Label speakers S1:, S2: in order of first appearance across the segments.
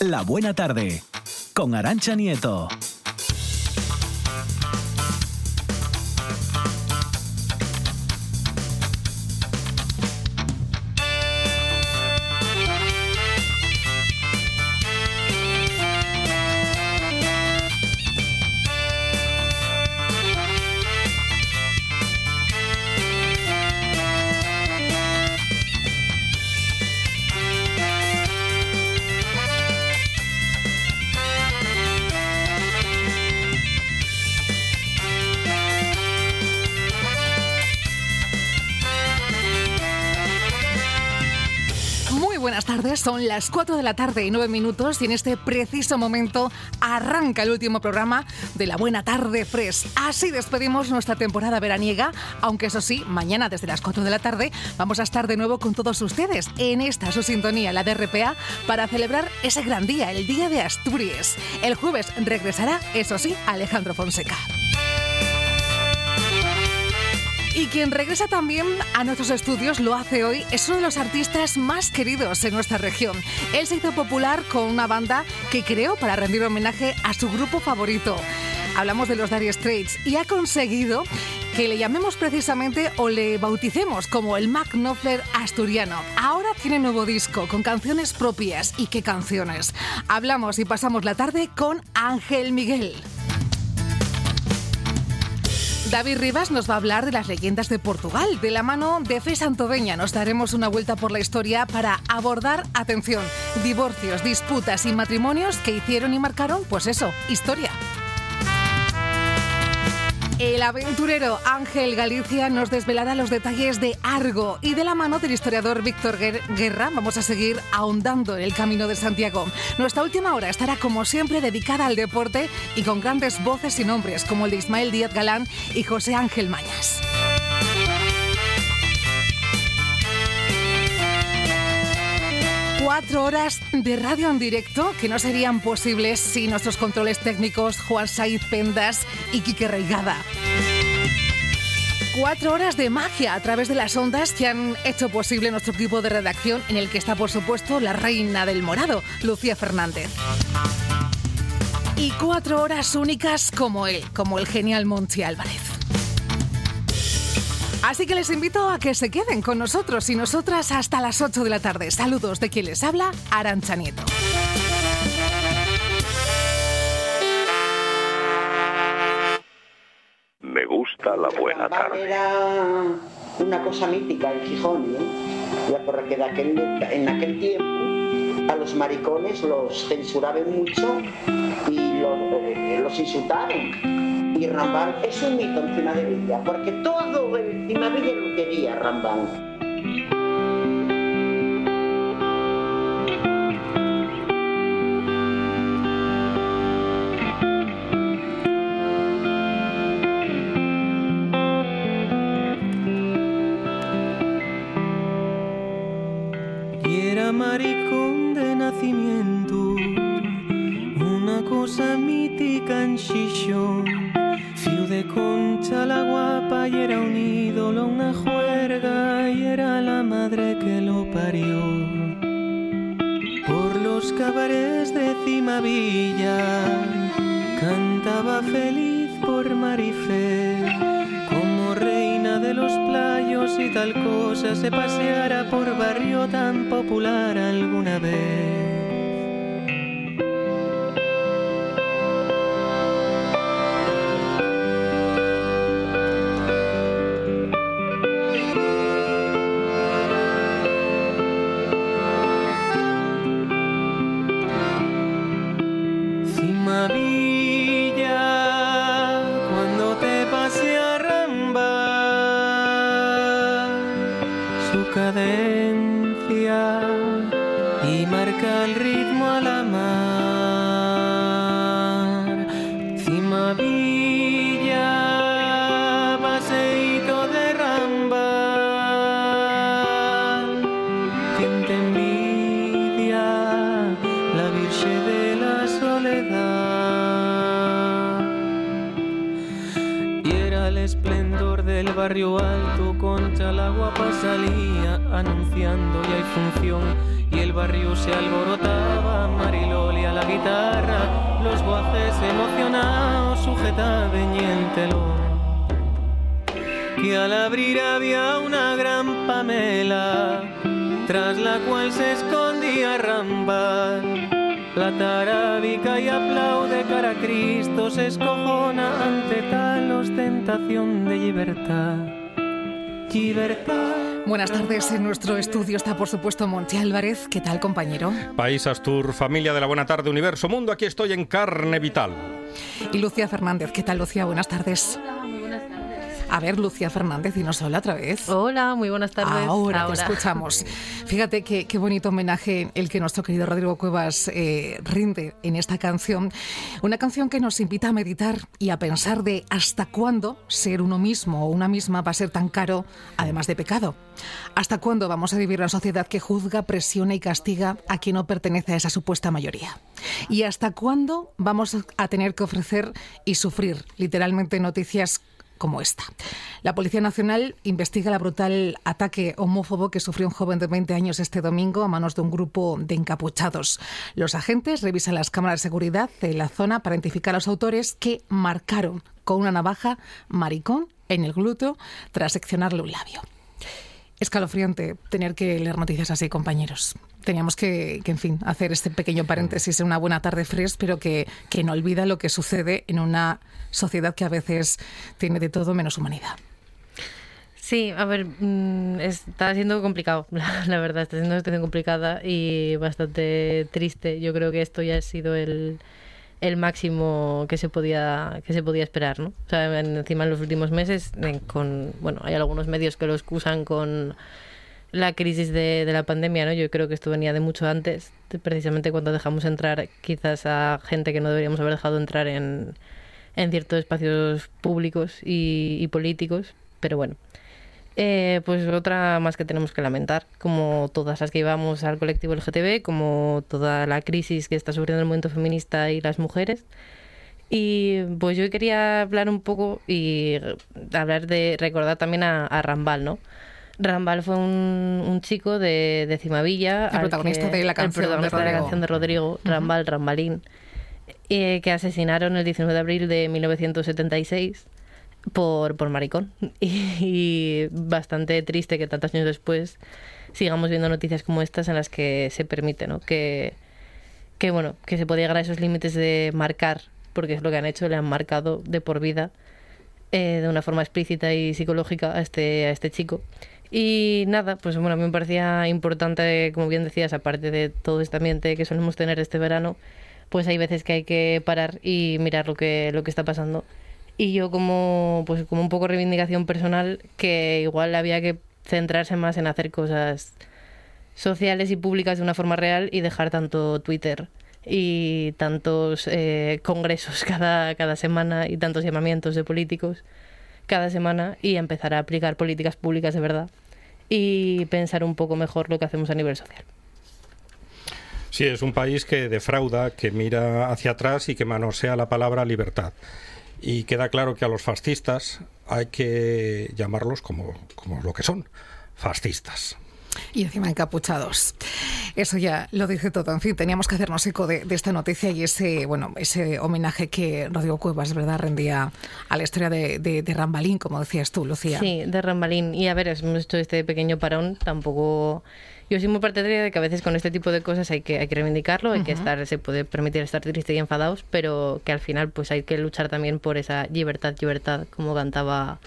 S1: La Buena Tarde con Arancha Nieto.
S2: Son las 4 de la tarde y 9 minutos y en este preciso momento arranca el último programa de la Buena Tarde Fresh. Así despedimos nuestra temporada veraniega, aunque eso sí, mañana desde las 4 de la tarde vamos a estar de nuevo con todos ustedes en esta su sintonía, la de RPA, para celebrar ese gran día, el Día de Asturias. El jueves regresará, eso sí, Alejandro Fonseca. Y quien regresa también a nuestros estudios lo hace hoy, es uno de los artistas más queridos en nuestra región. Él se hizo popular con una banda que creó para rendir homenaje a su grupo favorito. Hablamos de los Dire Straits y ha conseguido que le llamemos precisamente o le bauticemos como el Mac Knopfler asturiano. Ahora tiene nuevo disco con canciones propias. ¿Y qué canciones? Hablamos y pasamos la tarde con Ángel Miguel. David Rivas nos va a hablar de las leyendas de Portugal. De la mano de Fe Santoveña nos daremos una vuelta por la historia para abordar, atención, divorcios, disputas y matrimonios que hicieron y marcaron, pues eso, historia. El aventurero Ángel Galicia nos desvelará los detalles de Argo y de la mano del historiador Víctor Guerra vamos a seguir ahondando en el camino de Santiago. Nuestra última hora estará como siempre dedicada al deporte y con grandes voces y nombres como el de Ismael Díaz Galán y José Ángel Mañas. Cuatro horas de radio en directo que no serían posibles sin nuestros controles técnicos Juan Saiz Pendas y Quique Reigada. Cuatro horas de magia a través de las ondas que han hecho posible nuestro equipo de redacción, en el que está, por supuesto, la reina del morado, Lucía Fernández. Y cuatro horas únicas como él, como el genial Monchi Álvarez. Así que les invito a que se queden con nosotros y nosotras hasta las 8 de la tarde. Saludos de quien les habla, Arancha Nieto.
S3: Me gusta la buena tarde.
S4: Era una cosa mítica en Gijón, ¿no? Ya porque en aquel, en aquel tiempo a los maricones los censuraban mucho y los, eh, los insultaron y Rambán es un mito encima de Villa, porque todo encima de Villa lo quería Rambán.
S5: Barrio alto, Concha la guapa salía anunciando y hay función y el barrio se alborotaba, Mariloli a la guitarra, los guajes emocionados sujetaban y el. Que al abrir había una gran pamela, tras la cual se escondía Rambal. La tarábica y aplaude cara a Cristo, se escojona ante tal ostentación de libertad. Libertad.
S2: Buenas tardes. En nuestro estudio está, por supuesto, Monte Álvarez. ¿Qué tal, compañero?
S6: País Astur, familia de la Buena Tarde, Universo Mundo, aquí estoy en carne vital.
S2: Y Lucía Fernández. ¿Qué tal, Lucía? Buenas tardes. A ver, Lucía Fernández, y nos habla otra vez.
S7: Hola, muy buenas tardes.
S2: Ahora, te escuchamos. Fíjate qué, qué, bonito homenaje el que nuestro querido Rodrigo Cuevas eh, rinde en esta canción. Una canción que nos invita a meditar y a pensar de hasta cuándo ser uno mismo o una misma va a ser tan caro, además de pecado. ¿Hasta cuándo vamos a vivir una sociedad que juzga, presiona y castiga a quien no pertenece a esa supuesta mayoría? ¿Y hasta cuándo vamos a tener que ofrecer y sufrir literalmente noticias como esta. La Policía Nacional investiga el brutal ataque homófobo que sufrió un joven de 20 años este domingo a manos de un grupo de encapuchados. Los agentes revisan las cámaras de seguridad de la zona para identificar a los autores que marcaron con una navaja maricón en el glúteo tras seccionarle un labio. Escalofriante tener que leer noticias así, compañeros. Teníamos que, que, en fin, hacer este pequeño paréntesis en una buena tarde fresca, pero que, que no olvida lo que sucede en una sociedad que a veces tiene de todo menos humanidad.
S7: Sí, a ver, mm, está siendo complicado, la, verdad, está siendo complicada y bastante triste. Yo creo que esto ya ha sido el, el máximo que se podía que se podía esperar, ¿no? O sea, encima en los últimos meses, con bueno, hay algunos medios que lo excusan con la crisis de, la pandemia, ¿no? Yo creo que esto venía de mucho antes, precisamente cuando dejamos entrar quizás a gente que no deberíamos haber dejado entrar en, ciertos espacios públicos y, y políticos, pero bueno. Eh, pues otra más que tenemos que lamentar, como todas las que llevamos al colectivo LGTB, como toda la crisis que está sufriendo el movimiento feminista y las mujeres. Y pues yo quería hablar un poco y hablar de recordar también a, a Rambal, ¿no? Rambal fue un, un chico de, de Cimavilla.
S2: El protagonista
S7: que,
S2: de la canción,
S7: el protagonista
S2: de,
S7: de la canción de Rodrigo, Rambal, uh -huh. Rambalín, eh, que asesinaron el 19 de abril de 1976 por, por maricón. Y, y, bastante triste que tantos años después sigamos viendo noticias como estas en las que se permite, ¿no? Que, que bueno, que se puede llegar a esos límites de marcar, porque es lo que han hecho, le han marcado de por vida eh, de una forma explícita y psicológica a este, a este chico. Y nada, pues bueno, a mí me parecía importante, como bien decías, aparte de todo este ambiente que solemos tener este verano, pues hay veces que hay que parar y mirar lo que, lo que está pasando. Y yo como pues como un poco reivindicación personal que igual había que centrarse más en hacer cosas sociales y públicas de una forma real y dejar tanto Twitter y tantos eh, congresos cada, cada semana y tantos llamamientos de políticos cada semana y empezar a aplicar políticas públicas de verdad y pensar un poco mejor lo que hacemos a nivel social.
S6: Sí, es un país que defrauda, que mira hacia atrás y que manosea la palabra libertad y queda claro que a los fascistas hay que llamarlos como, como lo que son, fascistas.
S2: Y encima encapuchados. Eso ya lo dice todo. En fin, teníamos que hacernos eco de, de, esta noticia y ese, bueno, ese homenaje que Rodrigo Cuevas, ¿verdad?, rendía a la historia de, de, de Rambalín, como decías tú, Lucía.
S7: Sí, de Rambalín. Y a ver, hemos hecho este pequeño parón, tampoco yo soy muy partidaria de que a veces con este tipo de cosas hay que, hay que reivindicarlo, hay uh -huh. que estar, se puede permitir estar triste y enfadados, pero que al final pues hay que luchar también por esa libertad, libertad, como cantaba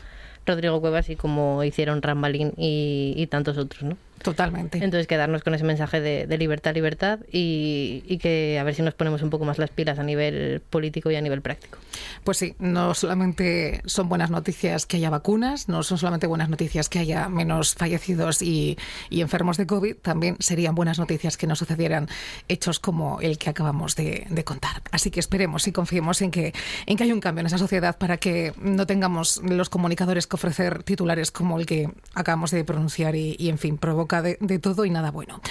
S7: Rodrigo Cuevas y como hicieron Rambalín y, y tantos otros, ¿no?
S2: Totalmente.
S7: Entonces quedarnos con ese mensaje de, de libertad, libertad y, y, que a ver si nos ponemos un poco más las pilas a nivel político y a nivel práctico.
S2: Pues sí, no solamente son buenas noticias que haya vacunas, no son solamente buenas noticias que haya menos fallecidos y, y enfermos de COVID, también serían buenas noticias que no sucedieran hechos como el que acabamos de, de contar. Así que esperemos y confiemos en que, en que haya un cambio en esa sociedad para que no tengamos los comunicadores que ofrecer titulares como el que acabamos de pronunciar y, y en fin, provoca de, todo y nada bueno.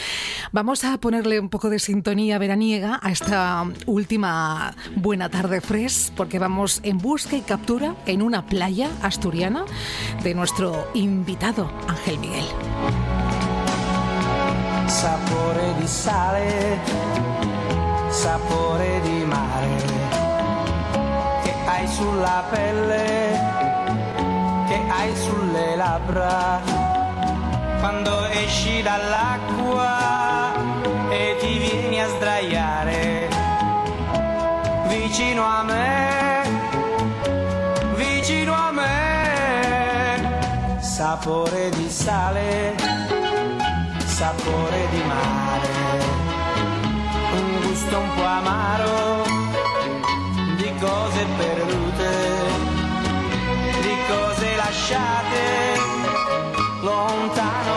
S2: Vamos a ponerle un poco de sintonía veraniega a esta última buena tarde fresh, porque vamos en busca y captura en una playa asturiana de nuestro invitado Ángel Miguel.
S5: sapore di sale, sapore di mare, che hai sulla pelle, che hai sulle labbra, quando esci dall'acqua e ti vieni a sdraiare vicino a me, vicino a me, sapore di sale, sapore di mare, un gusto un po' amaro di cose perdute, di cose lasciate lontano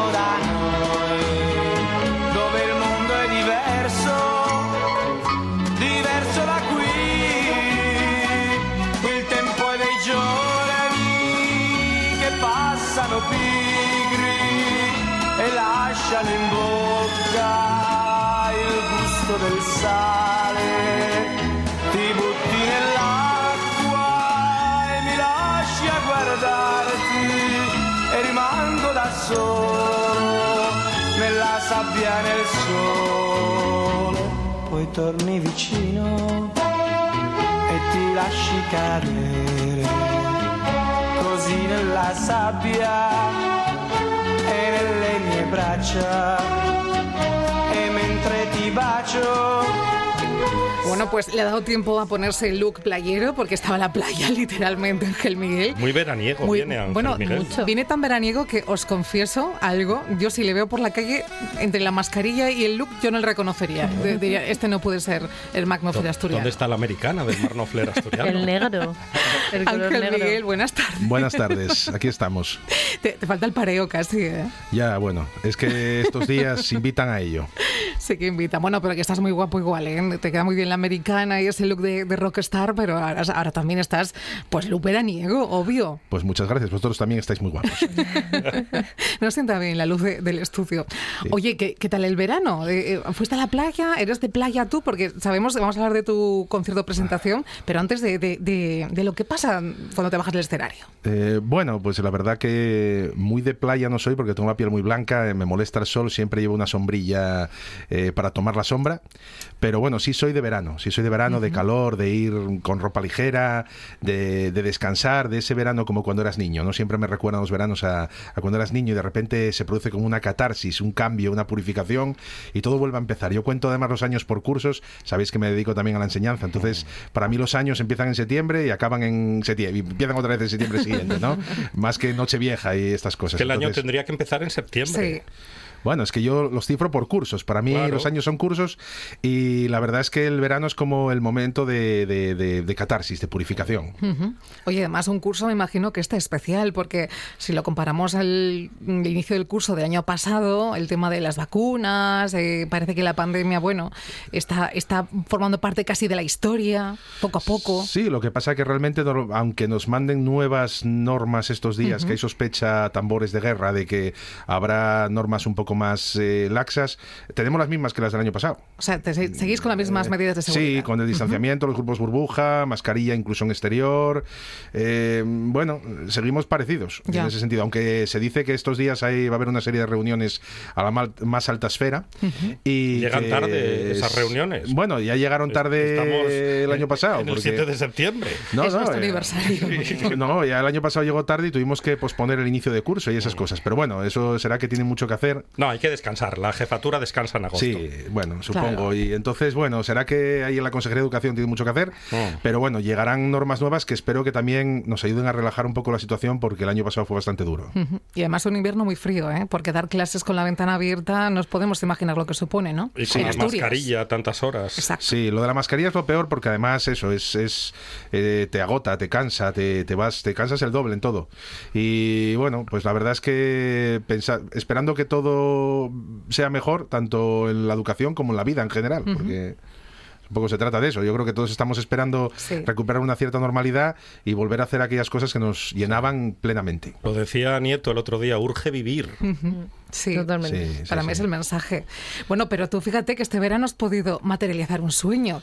S5: solo nella sabbia nel sole. Poi torni vicino e ti lasci cadere così nella sabbia e nelle mie braccia. E mentre ti bacio
S2: Bueno, pues le ha dado tiempo a ponerse el look playero porque estaba en la playa literalmente Ángel Miguel.
S6: Muy veraniego
S2: Muy-
S6: viene Ángel
S2: bueno,
S6: Miguel.
S7: mucho.
S2: Viene tan veraniego que os confieso algo. Yo si le veo por la calle, entre la mascarilla y el look, yo no le reconocería. De- Diría, este no puede ser el Magnofler
S6: ¿Dó-
S2: asturiano.
S6: ¿Dónde está la americana del Mar Nofler asturiano?
S7: El negro. El color
S2: Ángel
S7: negro.
S2: Miguel, buenas tardes.
S8: Buenas tardes, aquí estamos.
S2: Te, te falta el pareo casi, ¿eh?
S8: Ya, bueno, es que estos días invitan a ello.
S2: Sí que invita. Bueno, pero que estás muy guapo igual, ¿eh? Te queda muy bien la americana y ese look de, de rockstar, pero ahora, ahora también estás, pues, look veraniego, obvio.
S8: Pues muchas gracias, vosotros también estáis muy guapos.
S2: No sienta bien la luz de- del estudio. Oye, ¿qué, qué tal el verano? Eh, eh, ¿Fuiste a la playa? ¿Eres de playa tú? Porque sabemos que vamos a hablar de tu concierto presentación, pero antes de, de- de- de lo que pasa cuando te bajas del escenario.
S8: Eh, bueno, pues la verdad que muy de playa no soy porque tengo la piel muy blanca, eh, me molesta el sol, siempre llevo una sombrilla eh, para tomar la sombra, pero bueno, sí soy de verano, sí soy de verano, de calor, de ir con ropa ligera, de, de descansar, de ese verano como cuando eras niño, ¿no? Siempre me recuerdan los veranos a, a cuando eras niño y de repente se produce como una catarsis, un cambio, una purificación y todo vuelve a empezar. Yo cuento además los años por cursos, sabéis que me dedico también a la enseñanza, entonces para mí los años empiezan en septiembre y acaban en septiembre, y empiezan otra vez en septiembre siguiente, ¿no? Más que Nochevieja y estas cosas.
S6: que el año
S8: Entonces,
S6: tendría que empezar en septiembre.
S2: Sí.
S8: Bueno, es que yo los cifro por cursos. Para mí
S6: Claro.
S8: los años son cursos y la verdad es que el verano es como el momento de, de- de- de catarsis, de purificación.
S2: Ujú. Oye, además un curso me imagino que está especial, porque si lo comparamos al inicio del curso del año pasado, el tema de las vacunas, eh, parece que la pandemia, bueno, está, está formando parte casi de la historia, poco a poco.
S8: Sí, lo que pasa que realmente, no- aunque nos manden nuevas normas estos días, que hay sospecha, tambores de guerra, de que habrá normas un poco más eh, laxas, tenemos las mismas que las del año pasado.
S2: O sea, te se- seguís con las mismas medidas de seguridad.
S8: Sí, con el distanciamiento, los grupos burbuja, mascarilla incluso en exterior. Eh, bueno, seguimos parecidos
S2: Ya.
S8: en ese sentido, aunque se dice que estos días hay, va a haber una serie de reuniones a la mal- más alta esfera. y
S6: Llegan
S8: que
S6: tarde esas
S8: es-
S6: reuniones.
S8: Bueno, ya llegaron tarde
S6: Estamos
S8: el año pasado.
S6: En el
S8: porque-
S6: 7 de septiembre.
S8: no,
S2: Es
S8: no,
S2: nuestro
S8: eh,
S2: aniversario.
S8: No, ya el año pasado llegó tarde y tuvimos que posponer el inicio de curso y esas cosas. Pero bueno, eso será que tienen mucho que hacer.
S6: No, hay que descansar. La jefatura descansa en agosto.
S8: Sí, bueno, supongo.
S2: Claro.
S8: Y entonces, bueno, será que ahí en la Consejería de Educación tiene mucho que hacer.
S6: Mm.
S8: Pero bueno, llegarán normas nuevas que espero que también nos ayuden a relajar un poco la situación porque el año pasado fue bastante duro.
S2: Y además un invierno muy frío, ¿eh? porque dar clases con la ventana abierta nos podemos imaginar lo que supone, ¿no?
S6: Y con la mascarilla tantas horas.
S2: Exacto.
S8: Sí, lo de la mascarilla es lo peor porque además eso es, es eh, te agota, te cansa, te, te vas, te cansas el doble en todo. Y bueno, pues la verdad es que pensa- esperando que todo sea mejor, tanto en la educación como en la vida en general, porque un poco se trata de eso. Yo creo que todos estamos esperando
S2: Sí.
S8: recuperar una cierta normalidad y volver a hacer aquellas cosas que nos llenaban plenamente.
S6: Lo decía Nieto el otro día, urge vivir.
S2: Sí,
S7: Totalmente.
S8: Sí, sí,
S2: Para mí
S8: sí.
S2: es el mensaje. Bueno, pero tú fíjate que este verano has podido materializar un sueño,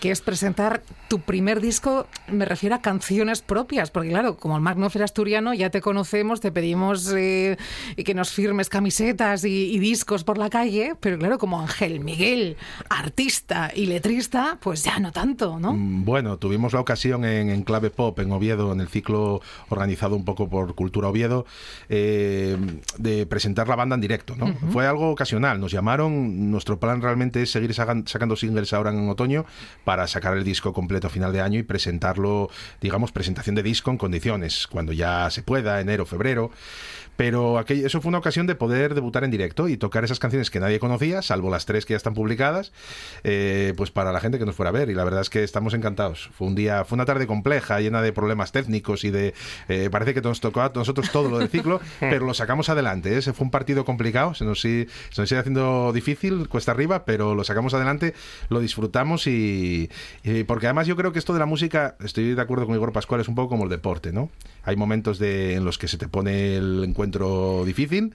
S2: que es presentar tu primer disco, me refiero a canciones propias, porque claro, como el Magnófer asturiano ya te conocemos, te pedimos eh, que nos firmes camisetas y, y discos por la calle, pero claro, como Ángel Miguel, artista y letrista, pues ya no tanto, ¿no?
S8: Mm, Bueno, tuvimos la ocasión en, en Clave Pop, en Oviedo, en el ciclo organizado un poco por Cultura Oviedo, eh, de presentar la banda en directo. ¿no? Fue algo ocasional, nos llamaron, nuestro plan realmente es seguir sacan- sacando singles ahora en otoño para sacar el disco completo a final de año y presentarlo, digamos, presentación de disco en condiciones, cuando ya se pueda, enero, febrero. Pero aquello, eso fue una ocasión de poder debutar en directo y tocar esas canciones que nadie conocía, salvo las tres que ya están publicadas, eh, pues para la gente que nos fuera a ver. Y la verdad es que estamos encantados. Fue un día, fue una tarde compleja, llena de problemas técnicos y de. eh, parece que nos tocó a nosotros todo lo del ciclo, pero lo sacamos adelante. ¿eh? Ese fue un partido complicado, se nos, se nos sigue haciendo difícil, cuesta arriba, pero lo sacamos adelante, lo disfrutamos y, y porque además yo creo que esto de la música, estoy de acuerdo con Igor Pascual, es un poco como el deporte, ¿no? Hay momentos de, en los que se te pone el encuentro difícil,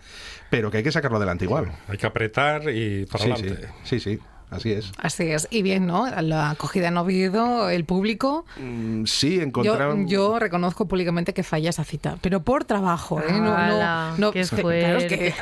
S8: pero que hay que sacarlo adelante igual.
S6: Hay que apretar y para
S8: Sí,
S6: adelante.
S8: sí, sí, sí, así es.
S2: Así es. Y bien, ¿no? La acogida en Oviedo, el público.
S8: Mm, Sí,
S2: Yo,
S8: encontraron...
S2: yo reconozco públicamente que falla esa cita, pero por trabajo, ¿eh? No, no,
S7: Ala,
S2: no,
S7: qué
S2: es que, claro, es que,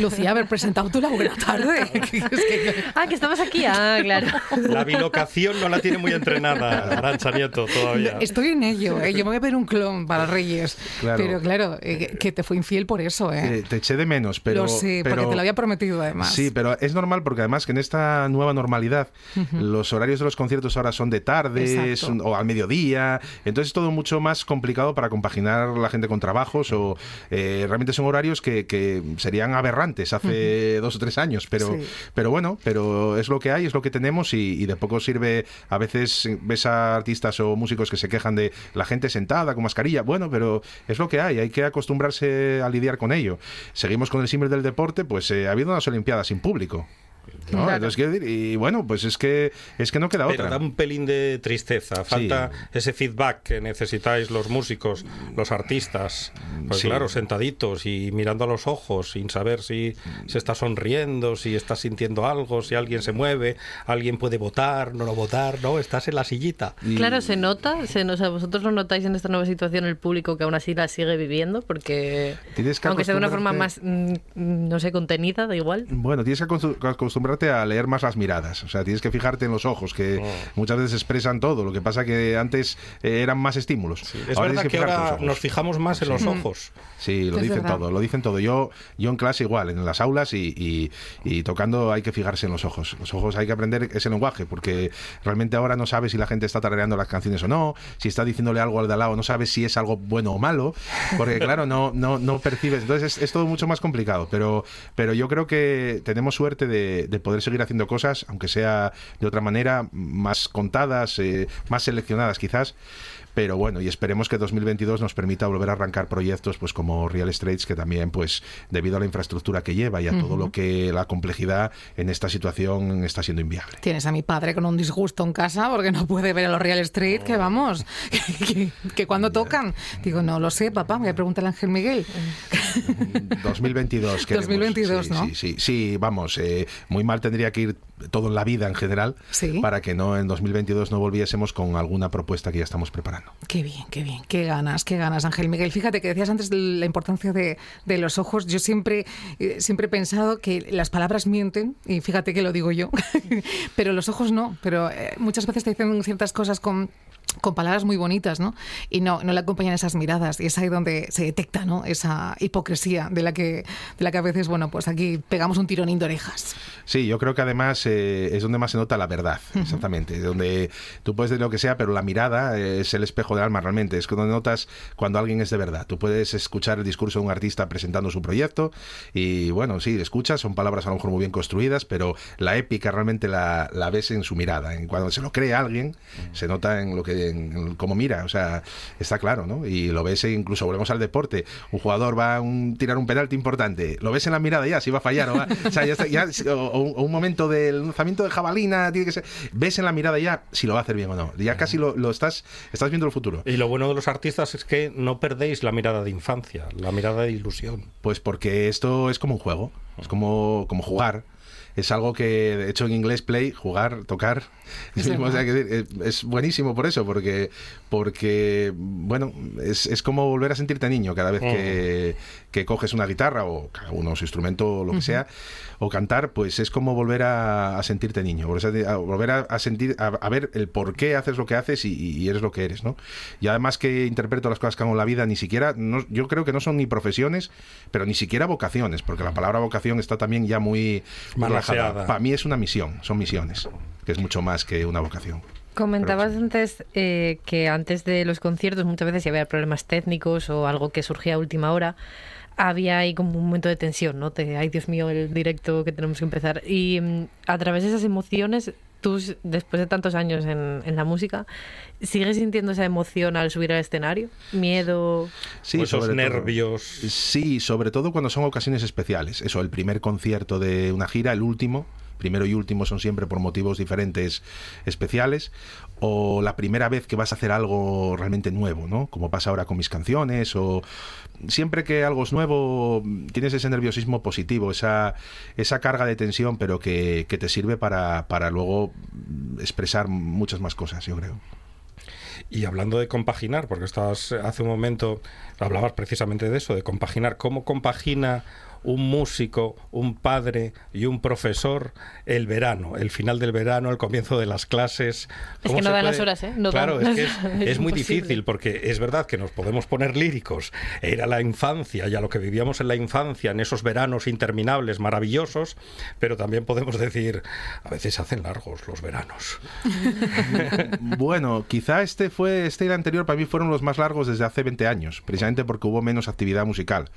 S2: Lucía, haber presentado tú la buena tarde. Es que-
S7: Ah, que estabas aquí. Ah, claro.
S6: La bilocación no la tiene muy entrenada Arancha Nieto todavía.
S2: Estoy en ello, ¿eh? yo me voy a pedir un clon para Reyes.
S8: Claro.
S2: Pero claro, eh, que te fue infiel por eso, ¿eh?
S8: Eh, te eché de menos, pero...
S2: Lo sé, porque
S8: pero-
S2: te lo había prometido además.
S8: Sí, pero es normal porque además que en esta nueva normalidad los horarios de los conciertos ahora son de tarde o al mediodía, entonces es todo mucho más complicado para compaginar la gente con trabajos o eh, realmente son horarios que, que serían aberrantes hace dos o tres años, pero,
S2: Sí.
S8: pero bueno, pero es lo que hay, es lo que tenemos y, y de poco sirve, a veces ves a artistas o músicos que se quejan de la gente sentada con mascarilla, bueno, pero es lo que hay, hay que acostumbrarse a lidiar con ello. Seguimos con el símbolo del deporte, pues eh, ha habido unas Olimpiadas sin público. ¿No?
S7: Claro.
S8: Entonces, quiero decir, y bueno, pues es que es que no queda
S6: Pero
S8: otra.
S6: da un pelín de tristeza. Falta ese feedback que necesitáis los músicos, los artistas. Pues
S8: Sí.
S6: claro, sentaditos y mirando a los ojos, sin saber si se está sonriendo, si está sintiendo algo, si alguien se mueve, alguien puede votar, no lo votar, no, estás en la sillita.
S8: Y-
S7: Claro, se nota, se, o sea, vosotros lo notáis en esta nueva situación el público que aún así la sigue viviendo, porque aunque sea de una forma más, mm, no sé, contenida, da igual.
S8: Bueno, tienes que acostumbrarte a leer más las miradas. O sea, tienes que fijarte en los ojos, que muchas veces expresan todo. Lo que pasa que antes eh, eran más estímulos.
S6: Es
S8: Ahora
S6: verdad que
S8: los
S6: ahora nos fijamos más en los ojos.
S8: Sí, lo
S2: Es
S8: dicen
S2: verdad.
S8: todo, lo dicen todo. Yo, yo en clase igual, en las aulas y, y- y tocando hay que fijarse en los ojos. Los ojos hay que aprender ese lenguaje, porque realmente ahora no sabes si la gente está tarareando las canciones o no, si está diciéndole algo al de al lado, no sabes si es algo bueno o malo, porque claro, no, no, no percibes. Entonces es, es todo mucho más complicado, pero, pero yo creo que tenemos suerte de, de poder seguir haciendo cosas, aunque sea de otra manera, más contadas, eh, más seleccionadas quizás. Pero bueno, y esperemos que 2022 nos permita volver a arrancar proyectos pues como Real Straits, que también, pues, debido a la infraestructura que lleva y a todo lo que la complejidad en esta situación está siendo inviable.
S2: Tienes a mi padre con un disgusto en casa porque no puede ver a los Real Street, que vamos, que, que cuando tocan. Digo, no lo sé, papá, voy a Ángel Miguel.
S8: 2022, queremos.
S2: 2022,
S8: sí,
S2: ¿no?
S8: Sí, sí, sí, vamos, eh, muy mal tendría que ir todo en la vida en general
S2: Sí.
S8: para que no en 2022 no volviésemos con alguna propuesta que ya estamos preparando.
S2: Qué bien, qué bien, qué ganas, qué ganas, Ángel Miguel. Fíjate que decías antes la importancia de, de los ojos. Yo siempre, eh, siempre he pensado que las palabras mienten, y fíjate que lo digo yo, pero los ojos no. Pero eh, muchas veces te dicen ciertas cosas con con palabras muy bonitas, ¿no? Y no, no le acompañan esas miradas. Y es ahí donde se detecta, ¿no? Esa hipocresía de la que, de la que a veces, bueno, pues aquí pegamos un tironín de orejas.
S8: Sí, yo creo que además eh, es donde más se nota la verdad, exactamente. Donde tú puedes decir lo que sea, pero la mirada es el espejo del alma realmente. Es cuando notas cuando alguien es de verdad. Tú puedes escuchar el discurso de un artista presentando su proyecto y, bueno, sí, escuchas, son palabras a lo mejor muy bien construidas, pero la épica realmente la, la ves en su mirada. En cuando se lo cree alguien, se nota en lo que en, cómo mira, o sea, está claro, ¿no? Y lo ves, e incluso volvemos al deporte, un jugador va a un, tirar un penalti importante, lo ves en la mirada ya, si va a fallar, o, va- o sea, ya está- ya- o- o un momento del lanzamiento de jabalina, tiene que ser, ves en la mirada ya si lo va a hacer bien o no, ya casi lo, lo estás, estás viendo el futuro.
S6: Y lo bueno de los artistas es que no perdéis la mirada de infancia, la mirada de ilusión.
S8: Pues porque esto es como un juego, es como, como jugar. Es algo que, de hecho, en inglés play, jugar, tocar, es, mismo, o sea, que decir, es- buenísimo por eso, porque, porque bueno, es, es como volver a sentirte niño cada vez que, que coges una guitarra o cada uno su instrumento o lo que sea, o cantar, pues es como volver a, a sentirte niño, volver a, a volver a, a sentir, a, a ver el por qué haces lo que haces y, y eres lo que eres, ¿no? Y además que interpreto las cosas que hago en la vida, ni siquiera, no- yo creo que no son ni profesiones, pero ni siquiera vocaciones, porque la palabra vocación está también ya muy, muy Para mí es una misión, son misiones, que es mucho más que una vocación.
S7: Comentabas antes eh, que antes de los conciertos muchas veces si había problemas técnicos o algo que surgía a última hora, había ahí como un momento de tensión, ¿no? De, ay, Dios mío, el directo que tenemos que empezar. Y mm, a través de esas emociones, tú, después de tantos años en, en la música, ¿sigues sintiendo esa emoción al subir al escenario? ¿Miedo?
S8: Sí,
S6: O esos
S8: sobre todo.
S6: nervios.
S8: Sí, sobre todo cuando son ocasiones especiales. Eso, el primer concierto de una gira, el último, primero y último son siempre por motivos diferentes especiales, o la primera vez que vas a hacer algo realmente nuevo, ¿no? Como pasa ahora con mis canciones, o siempre que algo es nuevo tienes ese nerviosismo positivo, esa, esa carga de tensión, pero que, que te sirve para, para luego expresar muchas más cosas, yo creo.
S6: Y hablando de compaginar, porque estabas hace un momento, hablabas precisamente de eso, de compaginar. ¿Cómo compagina un músico, un padre y un profesor el verano, el final del verano, el comienzo de las clases?
S7: Es
S6: ¿Cómo
S7: que no dan las horas, ¿eh? No
S6: claro,
S7: dan.
S6: es que es,
S7: Es
S6: es muy difícil porque es verdad que nos podemos poner líricos, era la infancia y a lo que vivíamos en la infancia, en esos veranos interminables, maravillosos, pero también podemos decir, a veces se hacen largos los veranos.
S8: Bueno, quizá este fue este y el anterior para mí fueron los más largos desde hace 20 años, precisamente porque hubo menos actividad musical.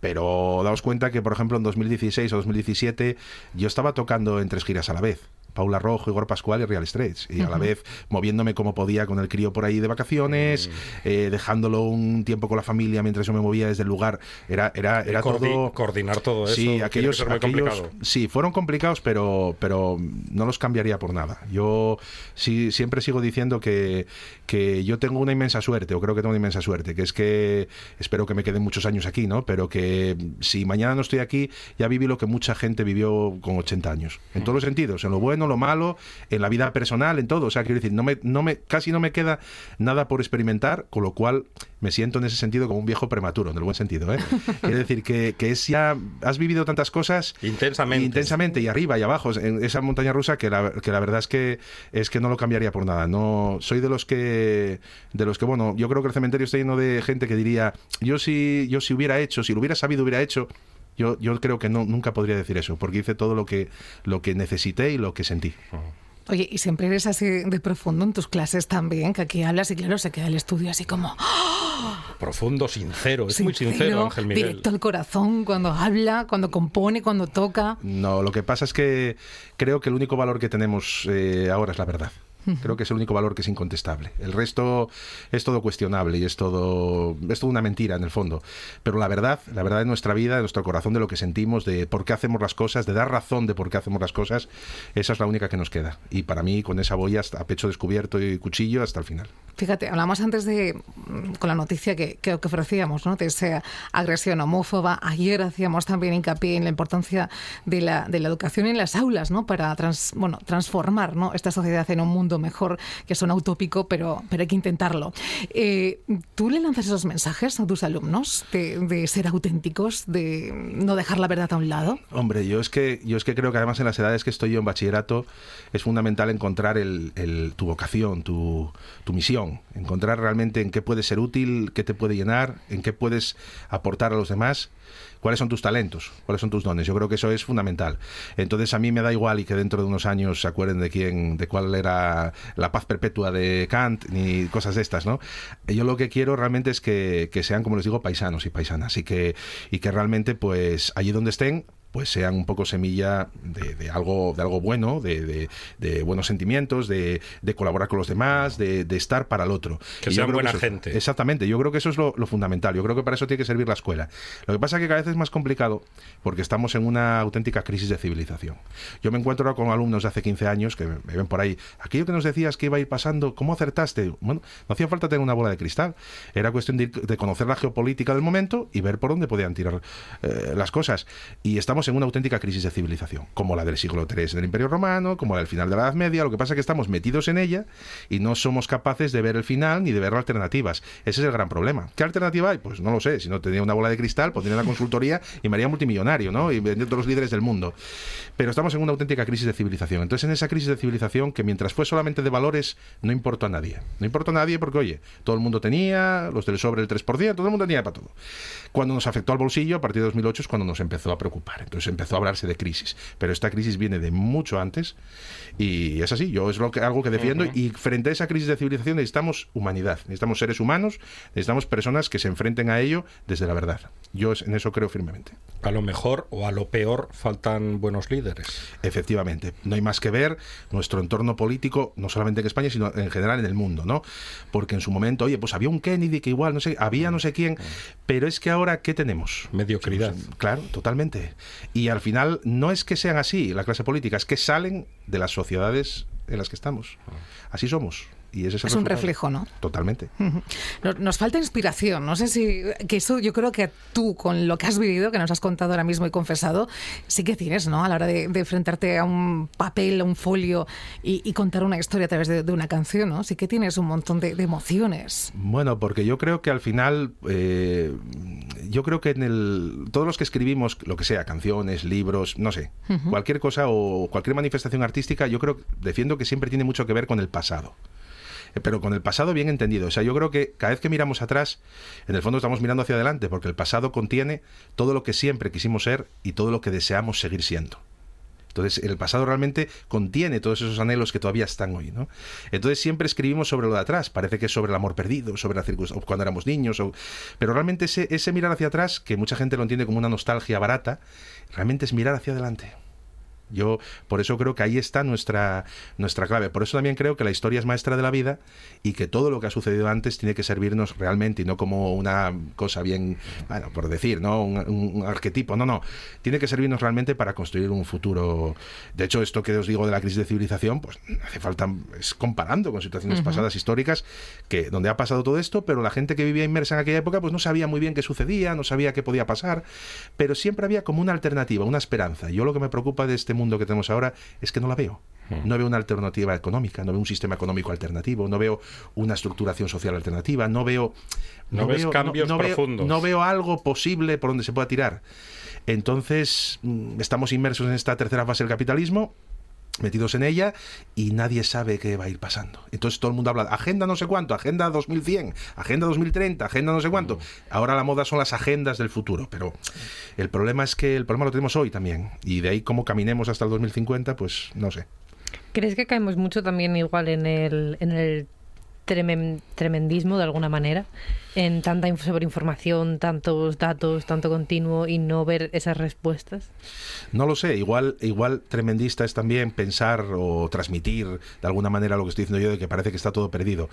S8: Pero daos cuenta que, por ejemplo, en 2016 o 2017 yo estaba tocando en tres giras a la vez. Paula Rojo, Igor Pascual y Real Straits. Y a la vez moviéndome como podía con el crío por ahí de vacaciones, eh, dejándolo un tiempo con la familia mientras yo me movía desde el lugar. Era, era, era
S6: Coordi-
S8: todo.
S6: coordinar todo eso
S8: Sí, aquellos,
S6: ser muy
S8: aquellos-
S6: complicado.
S8: sí, fueron complicados, pero, pero no los cambiaría por nada. Yo sí, siempre sigo diciendo que, que yo tengo una inmensa suerte, o creo que tengo una inmensa suerte, que es que espero que me queden muchos años aquí, ¿no? Pero que si mañana no estoy aquí, ya viví lo que mucha gente vivió con 80 años. En todos los sentidos, en lo bueno, lo malo, en la vida personal, en todo. O sea, quiero decir, no me, no me, casi no me queda nada por experimentar, con lo cual me siento en ese sentido como un viejo prematuro, en el buen sentido, ¿eh? Quiero decir que, que es ya, has vivido tantas cosas
S6: Intensamente.
S8: intensamente y arriba y abajo en esa montaña rusa que la, que la verdad es que es que no lo cambiaría por nada no soy de los que de los que bueno yo creo que el cementerio está lleno de gente que diría yo si yo si hubiera hecho si lo hubiera sabido hubiera hecho yo, yo creo que no nunca podría decir eso porque hice todo lo que lo que necesité y lo que sentí
S2: Oye, y siempre eres así de profundo en tus clases también, que aquí hablas y claro, se queda el estudio así como
S6: Profundo, sincero, es muy sincero Ángel Miguel.
S2: directo al corazón cuando habla, cuando compone, cuando toca.
S8: No, lo que pasa es que creo que el único valor que tenemos eh, ahora es la verdad. Creo que es el único valor que es incontestable. El resto es todo cuestionable y es todo, es todo una mentira en el fondo. Pero la verdad, la verdad de nuestra vida, de nuestro corazón, de lo que sentimos, de por qué hacemos las cosas, de dar razón de por qué hacemos las cosas, esa es la única que nos queda. Y para mí, con esa voy hasta a pecho descubierto y cuchillo hasta el final.
S2: Fíjate, hablamos antes de, mm, con la noticia que, que, que ofrecíamos, ¿no? de esa agresión homófoba. Ayer hacíamos también hincapié en la importancia de la, de la educación en las aulas, ¿no? Para trans, bueno, transformar ¿no? esta sociedad en un mundo mejor, que suena utópico, pero, pero hay que intentarlo. Eh, ¿Tú le lanzas esos mensajes a tus alumnos de, de ser auténticos, de no dejar la verdad a un lado?
S8: Hombre, yo es que yo es que creo que además en las edades que estoy yo en bachillerato es fundamental encontrar el, el- tu vocación, tu, tu misión, encontrar realmente en qué puedes ser útil, qué te puede llenar, en qué puedes aportar a los demás, cuáles son tus talentos, cuáles son tus dones. Yo creo que eso es fundamental. Entonces a mí me da igual y que dentro de unos años se acuerden de quién, de cuál era la paz perpetua de Kant ni cosas de estas, ¿no? Yo lo que quiero realmente es que, que sean, como les digo, paisanos y paisanas y que, y que realmente, pues allí donde estén, pues sean un poco semilla de, algo de algo bueno, de, buenos sentimientos, de, colaborar con los demás, de, estar para el otro.
S6: Que sean buena gente.
S8: Exactamente, yo creo que eso es lo, fundamental. Yo creo que para eso tiene que servir la escuela. Lo que pasa es que cada vez es más complicado porque estamos en una auténtica crisis de civilización. Yo me encuentro ahora con alumnos de hace 15 años que me ven por ahí. Aquello que nos decías que iba a ir pasando, ¿cómo acertaste? Bueno, no hacía falta tener una bola de cristal. Era cuestión de, conocer la geopolítica del momento y ver por dónde podían tirar eh, las cosas. Y estamos en una auténtica crisis de civilización, como la del siglo III del Imperio Romano, como la del final de la Edad Media. Lo que pasa es que estamos metidos en ella y no somos capaces de ver el final ni de ver alternativas. Ese es el gran problema. ¿Qué alternativa hay? Pues no lo sé. Si no tenía una bola de cristal, pondría una consultoría y me haría multimillonario, ¿no? Y vendiendo los líderes del mundo. Pero estamos en una auténtica crisis de civilización. Entonces, en esa crisis de civilización, que mientras fue solamente de valores, no importa a nadie. No importa a nadie porque, oye, todo el mundo tenía, los del sobre el 3%, todo el mundo tenía para todo. Cuando nos afectó al bolsillo, a partir de 2008, es cuando nos empezó a preocupar. Entonces empezó a hablarse de crisis. Pero esta crisis viene de mucho antes y es así. Yo es lo que, algo que defiendo. Y frente a esa crisis de civilización necesitamos humanidad, necesitamos seres humanos, necesitamos personas que se enfrenten a ello desde la verdad. Yo en eso creo firmemente.
S6: A lo mejor o a lo peor faltan buenos líderes.
S8: Efectivamente. No hay más que ver nuestro entorno político, no solamente en España, sino en general en el mundo, ¿no? Porque en su momento, oye, pues había un Kennedy que igual, no sé, había no sé quién, pero es que ahora, ¿qué tenemos?
S6: Mediocridad.
S8: Claro, totalmente. Y al final no es que sean así la clase política, es que salen de las sociedades en las que estamos. Así somos. Y ese
S2: es, un reflejo, ¿no?
S8: Totalmente.
S2: Nos, falta inspiración. No sé si. Que eso yo creo que tú, con lo que has vivido, que nos has contado ahora mismo y confesado, sí que tienes, ¿no? A la hora de, enfrentarte a un papel, a un folio y, contar una historia a través de, una canción, ¿no? Sí que tienes un montón de, emociones.
S8: Bueno, porque yo creo que al final. Eh, yo creo que en el. Todos los que escribimos, lo que sea, canciones, libros, no sé, cualquier cosa o cualquier manifestación artística, yo creo, defiendo que siempre tiene mucho que ver con el pasado. Eh, pero con el pasado bien entendido. O sea, yo creo que cada vez que miramos atrás, en el fondo estamos mirando hacia adelante, porque el pasado contiene todo lo que siempre quisimos ser y todo lo que deseamos seguir siendo. Entonces, el pasado realmente contiene todos esos anhelos que todavía están hoy, ¿no? Entonces, siempre escribimos sobre lo de atrás. Parece que es sobre el amor perdido, sobre la circunstancia, cuando éramos niños. O... Pero realmente ese, ese mirar hacia atrás, que mucha gente lo entiende como una nostalgia barata, realmente es mirar hacia adelante. Yo por eso creo que ahí está nuestra, nuestra clave. Por eso también creo que la historia es maestra de la vida y que todo lo que ha sucedido antes tiene que servirnos realmente y no como una cosa bien, bueno, por decir, ¿no? Un, arquetipo. No, no. Tiene que servirnos realmente para construir un futuro. De hecho, esto que os digo de la crisis de civilización, pues hace falta, es comparando con situaciones pasadas históricas, que donde ha pasado todo esto, pero la gente que vivía inmersa en aquella época, pues no sabía muy bien qué sucedía, no sabía qué podía pasar, pero siempre había como una alternativa, una esperanza. Yo lo que me preocupa de este mundo que tenemos ahora es que no la veo. Hmm. No veo una alternativa económica, no veo un sistema económico alternativo, no veo una estructuración social alternativa, no veo...
S6: No, veo, cambios profundos.
S8: no veo algo posible por donde se pueda tirar. Entonces, mm, estamos inmersos en esta tercera fase del capitalismo metidos en ella y nadie sabe qué va a ir pasando. Entonces todo el mundo habla, agenda no sé cuánto, agenda 2100, agenda 2030, agenda no sé cuánto. Ahora la moda son las agendas del futuro, pero el problema es que el problema lo tenemos hoy también y de ahí cómo caminemos hasta el 2050, pues no sé.
S7: ¿Crees que caemos mucho también igual en el, en el tremendismo de alguna manera, en tanta sobreinformación, tantos datos, tanto continuo y no ver esas respuestas?
S8: No lo sé, igual, igual tremendista es también pensar o transmitir de alguna manera lo que estoy diciendo yo de que parece que está todo perdido.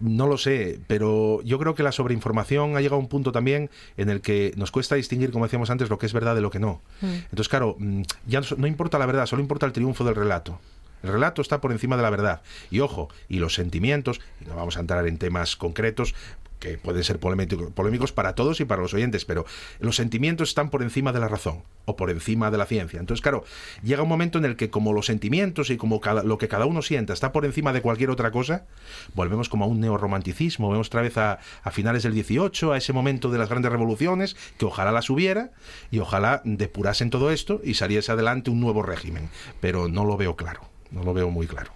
S8: No lo sé, pero yo creo que la sobreinformación ha llegado a un punto también en el que nos cuesta distinguir, como decíamos antes, lo que es verdad de lo que no. Mm. Entonces, claro, mm, ya no importa la verdad, solo importa el triunfo del relato. El relato está por encima de la verdad. Y ojo, y los sentimientos, y no vamos a entrar en temas concretos, que pueden ser polémicos para todos y para los oyentes, pero los sentimientos están por encima de la razón o por encima de la ciencia. Entonces, claro, llega un momento en el que como los sentimientos y como lo que cada uno sienta está por encima de cualquier otra cosa, volvemos como a un neorromanticismo, vemos otra vez a, a finales del 18, a ese momento de las grandes revoluciones, que ojalá las hubiera y ojalá depurasen todo esto y saliese adelante un nuevo régimen, pero no lo veo claro no lo veo muy claro.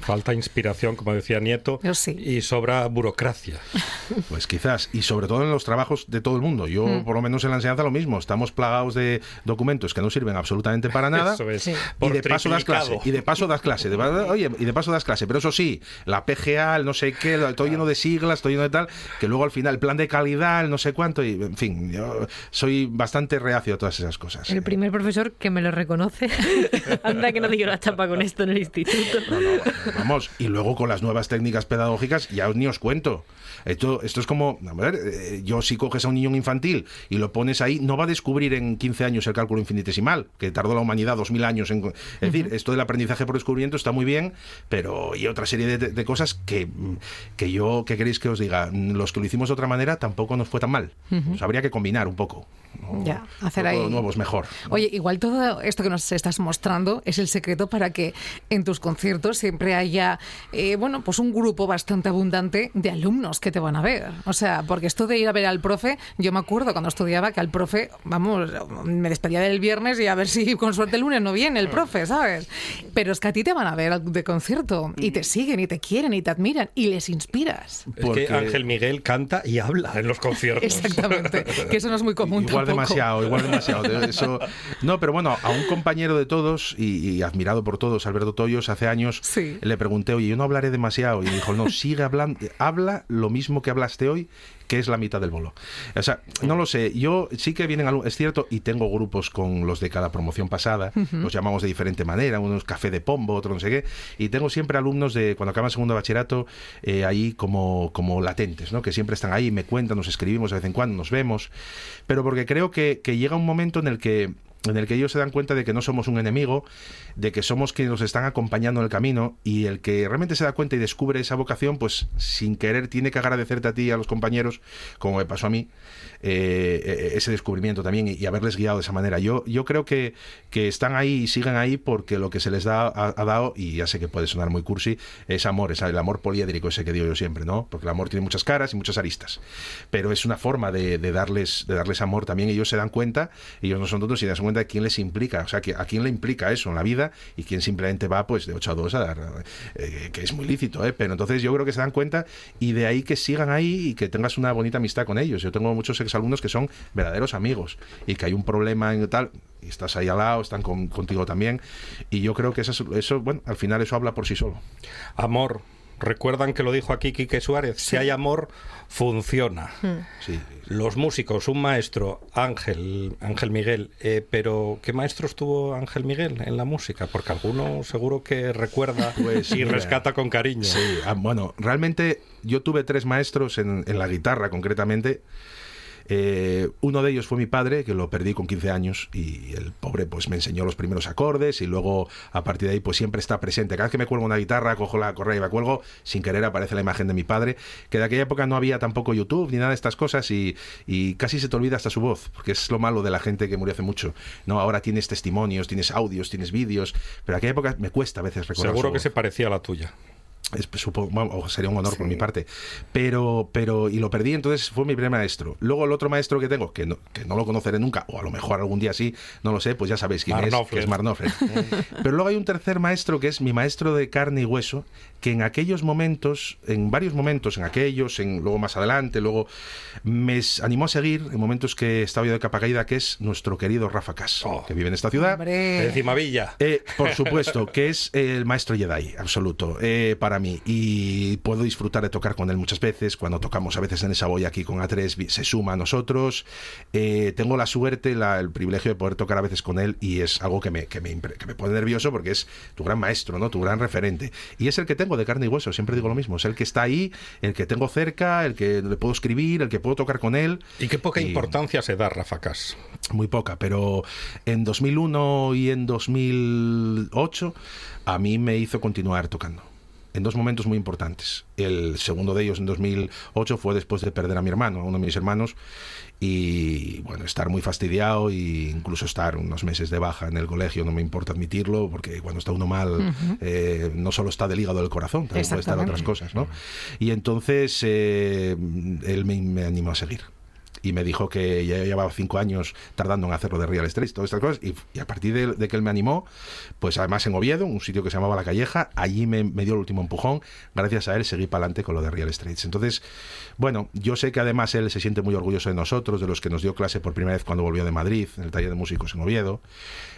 S6: Falta inspiración, como decía Nieto,
S2: Yo sí.
S6: y sobra burocracia.
S8: Pues quizás, y sobre todo en los trabajos de todo el mundo. Yo,
S2: Mm.
S8: por lo menos en la enseñanza, lo mismo. Estamos plagados de documentos que no sirven absolutamente para nada.
S6: Eso es.
S2: Sí.
S8: Y
S6: Por
S8: de paso das clase, y de paso das clase, de, oye, y de paso das clase, pero eso sí, la PGA, el no sé qué, lo- todo lleno de siglas, todo lleno de tal, que luego al final el plan de calidad, el no sé cuánto, y en fin, yo soy bastante reacio a todas esas cosas.
S7: El primer profesor que me lo reconoce. Anda que no dio la chapa con esto en el instituto.
S8: No, no, vamos, y luego con las nuevas técnicas pedagógicas, ya ni os cuento. Esto, esto es como, a ver, eh, yo si coges a un niño infantil y lo pones ahí, no va a descubrir en 15 años el cálculo infinitesimal, que tardó la humanidad 2000 años en... Es decir, esto del aprendizaje por descubrimiento está muy bien, pero y otra serie de, de cosas que, que yo, ¿qué queréis que os diga? Los que lo hicimos de otra manera tampoco nos fue tan mal. Pues habría que combinar un poco. ¿no?
S2: Ya, hacer ahí-
S8: nuevo es mejor. ¿no?
S2: Oye, igual todo esto que nos estás mostrando es el secreto para que en tus conciertos siempre haya, eh, bueno, pues un grupo bastante abundante de alumnos que te van a ver. O sea, porque esto de ir a ver al profe, yo me acuerdo cuando estudiaba que al profe, vamos, me despedía del viernes y a ver si con suerte el lunes no viene el profe, ¿sabes? Pero es que a ti te van a ver de concierto y te siguen y te quieren y te admiran y les inspiras.
S6: Es
S8: Porque-
S6: que Ángel Miguel canta y habla en los conciertos.
S2: Exactamente, que eso no es muy común
S8: Igual
S2: tampoco.
S8: demasiado, igual demasiado. De Eso, no, pero bueno, a un compañero de todos y, y admirado por todos, Alberto Toyos, hace años
S2: Sí.
S8: Le pregunté, oye, yo no hablaré demasiado. Y me dijo, no, sigue hablando, habla lo mismo que hablaste hoy, que es la mitad del bolo. O sea, no lo sé. Yo sí que vienen, algo- es cierto, y tengo grupos con los de cada promoción pasada, los llamamos de diferente manera, unos café de pombo, otros no sé qué, y tengo siempre alumnos de cuando acaban segundo de bachillerato eh, ahí como, como latentes, ¿no? Que siempre están ahí, me cuentan, nos escribimos de vez en cuando, nos vemos, pero porque creo que, que llega un momento en el que en el que ellos se dan cuenta de que no somos un enemigo, de que somos quienes nos están acompañando en el camino y el que realmente se da cuenta y descubre esa vocación, pues sin querer tiene que agradecerte a ti y a los compañeros, como me pasó a mí, eh, eh, ese descubrimiento también y, y haberles guiado de esa manera. Yo, yo creo que, que están ahí y siguen ahí porque lo que se les da, ha, ha dado, y ya sé que puede sonar muy cursi, es amor, es el amor poliédrico ese que digo yo siempre, ¿no? Porque el amor tiene muchas caras y muchas aristas, pero es una forma de, de darles, de darles amor también. Ellos se dan cuenta, ellos no son tontos y dan cuenta de quién les implica, o sea, que a quién le implica eso en la vida y quién simplemente va pues de 8 a 2 a dar, eh, que es muy lícito, ¿eh? Pero entonces yo creo que se dan cuenta y de ahí que sigan ahí y que tengas una bonita amistad con ellos. Yo tengo muchos exalumnos que son verdaderos amigos y que hay un problema en tal y estás ahí al lado, están con- contigo también y yo creo que eso, es- eso, bueno, al final eso habla por sí solo.
S6: Amor. Recuerdan que lo dijo aquí Quique Suárez. Si hay amor, funciona.
S8: Sí.
S6: Los músicos, un maestro, Ángel, Ángel Miguel, eh, pero ¿qué maestros tuvo Ángel Miguel en la música? Porque alguno seguro que recuerda
S8: Pues,
S6: y
S8: mira,
S6: rescata con cariño.
S8: Sí, ah, bueno, realmente yo tuve tres maestros en, en la guitarra concretamente. Eh, uno de ellos fue mi padre, que lo perdí con 15 años y el pobre pues me enseñó los primeros acordes y luego a partir de ahí pues siempre está presente. Cada vez que me cuelgo una guitarra, cojo la correa y me cuelgo, sin querer aparece la imagen de mi padre, que de aquella época no había tampoco YouTube ni nada de estas cosas y, y casi se te olvida hasta su voz, porque es lo malo de la gente que murió hace mucho. No, ahora tienes testimonios, tienes audios, tienes vídeos, pero en aquella época me cuesta a veces recordar
S6: Seguro
S8: su
S6: que
S8: voz
S6: se parecía a la tuya.
S8: Es, supongo, sería un honor por mi parte. Pero, pero, y lo perdí, entonces fue mi primer maestro. Luego el otro maestro que tengo, que no, que no lo conoceré nunca, o a lo mejor algún día sí, no lo sé, pues ya sabéis quién es, que es Marnofler. pero luego hay un tercer maestro que es mi maestro de carne y hueso, que en aquellos momentos, en varios momentos, en aquellos, en luego más adelante, luego me animó a seguir en momentos que estaba yo de capa caída, que es nuestro querido Rafa Cas,
S6: Oh.
S8: que vive en esta ciudad.
S2: Hombre.
S6: De Cimavilla.
S8: Eh, por supuesto, que es el maestro Jedi, absoluto, eh, para mí. Y puedo disfrutar de tocar con él muchas veces. Cuando tocamos a veces en esa boya aquí con A3, vi- se suma a nosotros. Eh, tengo la suerte, la- el privilegio de poder tocar a veces con él y es algo que me, que, me, que me pone nervioso porque es tu gran maestro, ¿no? tu gran referente. Y es el que tengo de carne y hueso, siempre digo lo mismo. Es el que está ahí, el que tengo cerca, el que le puedo escribir, el que puedo tocar con él.
S6: Y qué poca
S8: Y-
S6: importancia se da Rafa Cas.
S8: muy poca, pero en 2001 y en 2008 a mí me hizo continuar tocando. En dos momentos muy importantes. El segundo de ellos en 2008 fue después de perder a mi hermano, a uno de mis hermanos, y bueno, estar muy fastidiado e incluso estar unos meses de baja en el colegio, no me importa admitirlo, porque cuando está uno mal, eh, no solo está del hígado del corazón, también puede estar otras cosas, ¿no? Y entonces eh, él me, me animó a seguir. Y me dijo que ya llevaba cinco años tardando en hacerlo de Real Estate, todas estas cosas, y, y a partir de, de, que él me animó, pues además en Oviedo, un sitio que se llamaba La Calleja, allí me, me dio el último empujón, gracias a él seguí para adelante con lo de Real Estate. Entonces, bueno, yo sé que además él se siente muy orgulloso de nosotros, de los que nos dio clase por primera vez cuando volvió de Madrid, en el taller de músicos en Oviedo,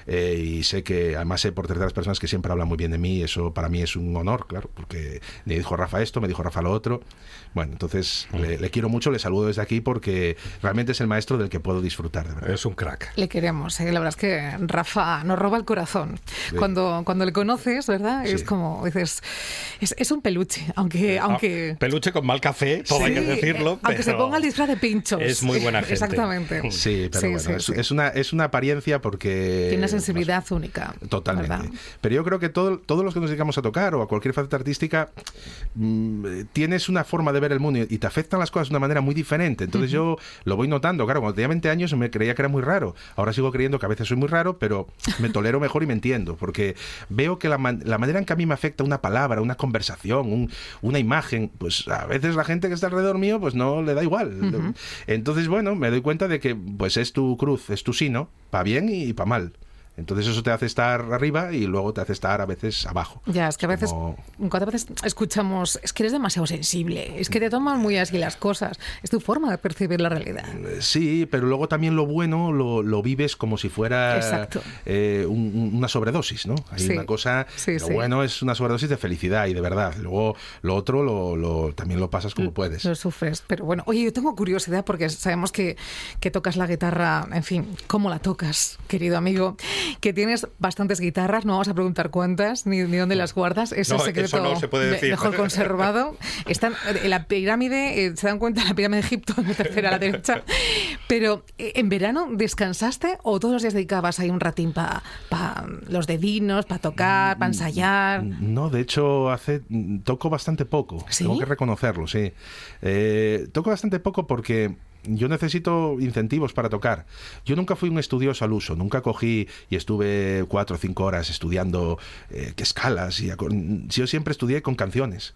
S8: eh, y sé que además sé por terceras personas que siempre hablan muy bien de mí, eso para mí es un honor, claro, porque me dijo Rafa esto, me dijo Rafa lo otro. Bueno, entonces le, le, quiero mucho, le saludo desde aquí porque realmente es el maestro del que puedo disfrutar, de verdad.
S6: Es un crack.
S2: Le queremos, ¿eh? la verdad es que Rafa nos roba el corazón. Sí. Cuando, cuando le conoces, ¿verdad? Sí. Es como, dices, es, es un peluche, aunque...
S6: Ah,
S2: aunque...
S6: peluche con mal café, todo sí, hay que decirlo.
S2: Aunque se ponga el disfraz de pinchos.
S6: Es muy buena gente.
S2: Exactamente.
S8: Sí, pero bueno, es, es, una, es una apariencia porque...
S2: Tiene una sensibilidad única.
S8: Totalmente. ¿verdad? Pero yo creo que todo, todos los que nos dedicamos a tocar o a cualquier faceta artística, mmm, tienes una forma de ver el mundo y te afectan las cosas de una manera muy diferente. Entonces uh -huh. yo lo voy notando. Claro, cuando tenía 20 años me creía que era muy raro. Ahora sigo creyendo que a veces soy muy raro, pero me tolero mejor y me entiendo. Porque veo que la, man la manera en que a mí me afecta una palabra, una conversación, un, una imagen, pues a veces la gente que está alrededor mío, pues no le da igual. Uh -huh. Entonces, bueno, me doy cuenta de que pues es tu cruz, es tu sino, para bien y para mal. Entonces eso te hace estar arriba y luego te hace estar a veces abajo.
S2: Ya, es que a veces, cuántas veces escuchamos, es que eres demasiado sensible, es que te toman muy así las cosas, es tu forma de percibir la realidad.
S8: Sí, pero luego también lo bueno lo, lo vives como si fuera eh, un, una sobredosis, ¿no? Hay sí. una cosa, sí, lo sí. bueno es una sobredosis de felicidad y de verdad. Luego lo otro lo, lo también lo pasas como puedes.
S2: Lo sufres, pero bueno, oye, yo tengo curiosidad porque sabemos que, que tocas la guitarra, en fin, ¿cómo la tocas, querido amigo? Que tienes bastantes guitarras, no vamos a preguntar cuántas ni, ni dónde las guardas, es
S6: no,
S2: el secreto
S6: eso no se puede decir.
S2: mejor conservado. Están en la pirámide, eh, se dan cuenta, la pirámide de Egipto, en la tercera a la derecha. Pero eh, en verano descansaste o todos los días dedicabas ahí un ratín para pa los dedinos, para tocar, para ensayar.
S8: No, de hecho hace toco bastante poco,
S2: ¿Sí?
S8: tengo que reconocerlo, sí. Eh, toco bastante poco porque yo necesito incentivos para tocar. Yo nunca fui un estudioso al uso, nunca cogí y estuve cuatro o cinco horas estudiando eh, qué escalas. Y yo siempre estudié con canciones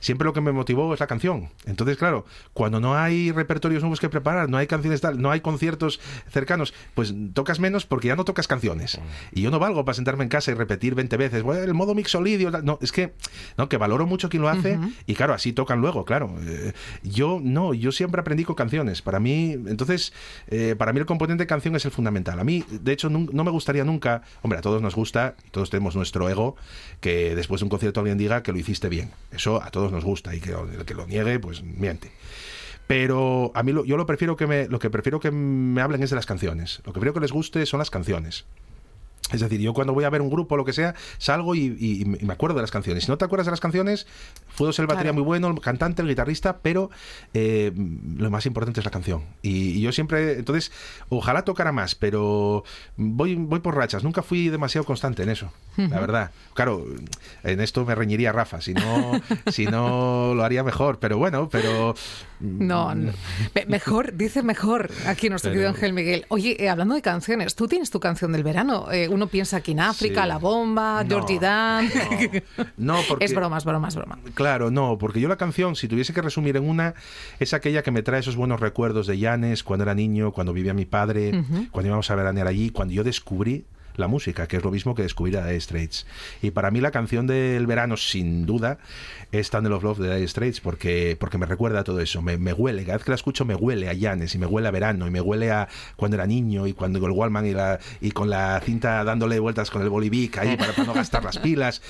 S8: siempre lo que me motivó es la canción. Entonces, claro, cuando no hay repertorios nuevos que preparar, no hay canciones tal, no hay conciertos cercanos, pues tocas menos porque ya no tocas canciones. Y yo no valgo para sentarme en casa y repetir 20 veces, bueno, el modo mixolidio, no, es que, no, que valoro mucho quien lo hace uh -huh. y claro, así tocan luego, claro. Eh, yo no, yo siempre aprendí con canciones. Para mí, entonces, eh, para mí el componente canción es el fundamental. A mí, de hecho, no, no me gustaría nunca, hombre, a todos nos gusta, todos tenemos nuestro ego, que después de un concierto alguien diga que lo hiciste bien. Eso a todos nos gusta y que el que lo niegue, pues miente. Pero a mí lo, yo lo prefiero que me, lo que prefiero que me hablen es de las canciones. Lo que prefiero que les guste son las canciones. Es decir, yo cuando voy a ver un grupo o lo que sea, salgo y, y, y, me acuerdo de las canciones. Si no te acuerdas de las canciones, puedo ser el batería claro. muy bueno, el cantante, el guitarrista, pero eh, lo más importante es la canción. Y, y, yo siempre, entonces, ojalá tocara más, pero voy, voy por rachas. Nunca fui demasiado constante en eso, uh -huh. la verdad. Claro, en esto me reñiría Rafa, si no, si no lo haría mejor, pero bueno, pero...
S2: No, no. mejor, dice mejor aquí nuestro querido Ángel Miguel. Oye, eh, hablando de canciones, tú tienes tu canción del verano. Eh, uno piensa aquí en África, sí. La Bomba, no, Georgie Dan.
S8: No, no porque,
S2: es broma, es broma, es broma.
S8: Claro, no, porque yo la canción, si tuviese que resumir en una, es aquella que me trae esos buenos recuerdos de Llanes, cuando era niño, cuando vivía mi padre, uh -huh. cuando íbamos a veranear allí, cuando yo descubrí la música, que es lo mismo que descubrir a Dire Straits. Y para mí la canción del verano, sin duda, es Thunder of Love de Dire Straits, porque, porque me recuerda a todo eso, me, me, huele, cada vez que la escucho me huele a Llanes, y me huele a verano, y me huele a cuando era niño, y cuando con el Wallman y, la, y con la cinta dándole vueltas con el bolivic ahí para, para no gastar las pilas,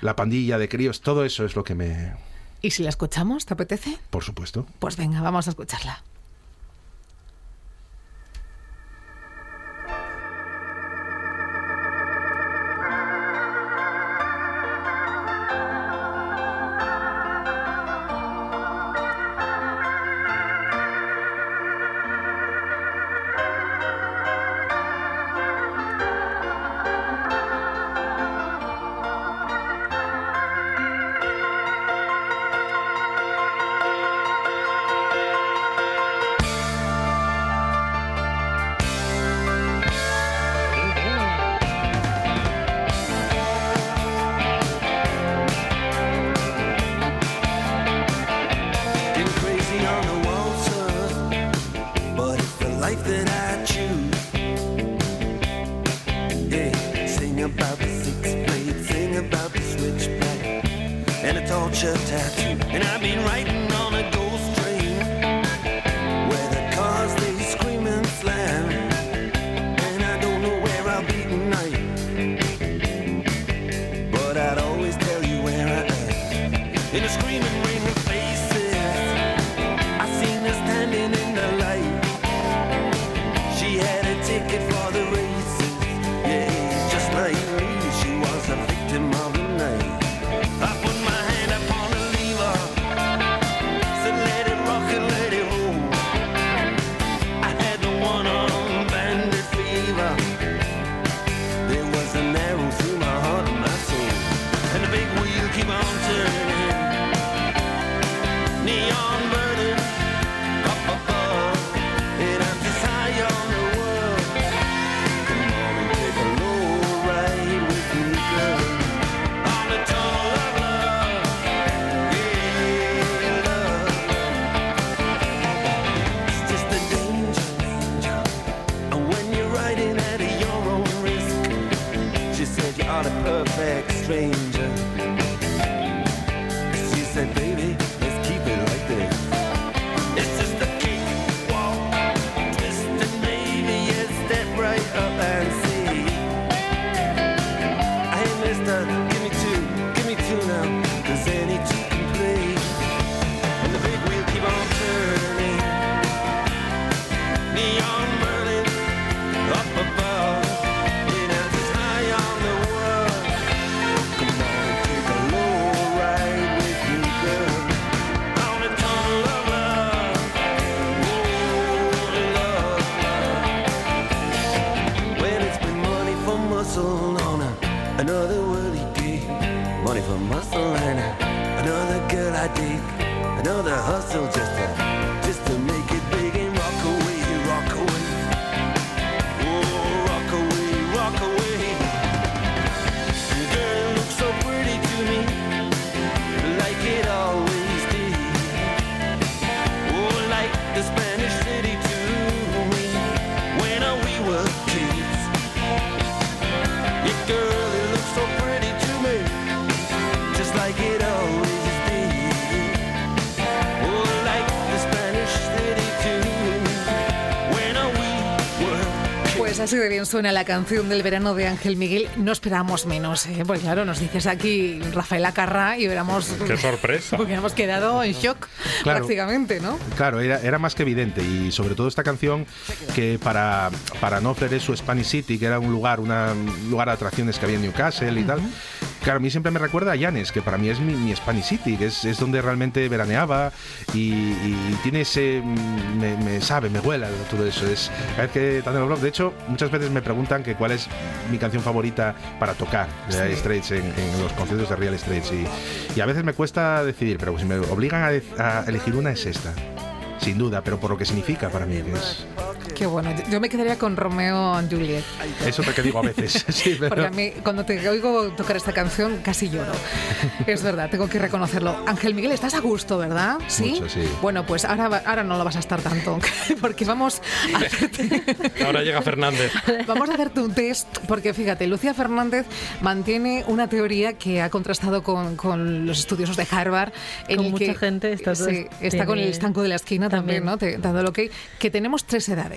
S8: la pandilla de críos, todo eso es lo que me...
S2: ¿Y si la escuchamos, te apetece?
S8: Por supuesto.
S2: Pues venga, vamos a escucharla. strange. Suena la canción del verano de Ángel Miguel. No esperábamos menos, ¿eh? Porque claro, nos dices aquí Rafael Acarrá y hubiéramos...
S6: Qué sorpresa.
S2: Porque hemos quedado en shock
S8: Claro.
S2: prácticamente, ¿no?
S8: Claro, era, era más que evidente y sobre todo esta canción que para, para no ofrecer su Spanish City, que era un lugar, una, un lugar de atracciones que había en Newcastle y tal, claro, a mí siempre me recuerda a Llanes, que para mí es mi, mi Spanish City, que es, es donde realmente veraneaba y, y tiene ese... mm, Me, me sabe, me huela todo eso. Es, cada vez que blog, de hecho, muchas veces me preguntan que cuál es mi canción favorita para tocar de Dire Straits en, en los conciertos de Real Straits y, y a veces me cuesta decidir, pero si me obligan a, a elegir una es esta. Sin duda, pero por lo que significa para mí. que Es,
S2: Qué bueno. Yo- me quedaría con Romeo y Juliet.
S8: es otra que digo a veces. Sí, pero-
S2: Porque a mí, cuando te oigo tocar esta canción, casi lloro. Es verdad, tengo que reconocerlo. Ángel Miguel, estás a gusto, ¿verdad? Sí.
S8: Mucho, sí.
S2: Bueno, pues ahora, ahora no lo vas a estar tanto, porque vamos a hacerte,
S6: Ahora llega Fernández.
S2: vamos a hacerte un test, porque fíjate, Lucía Fernández mantiene una teoría que ha contrastado con, con los estudiosos de Harvard. En
S7: Con
S2: el
S7: mucha
S2: que-
S7: gente, está todo-
S2: sí, está con el estanco de la esquina también,
S7: también.
S2: ¿no? Te, dando lo que que tenemos tres edades.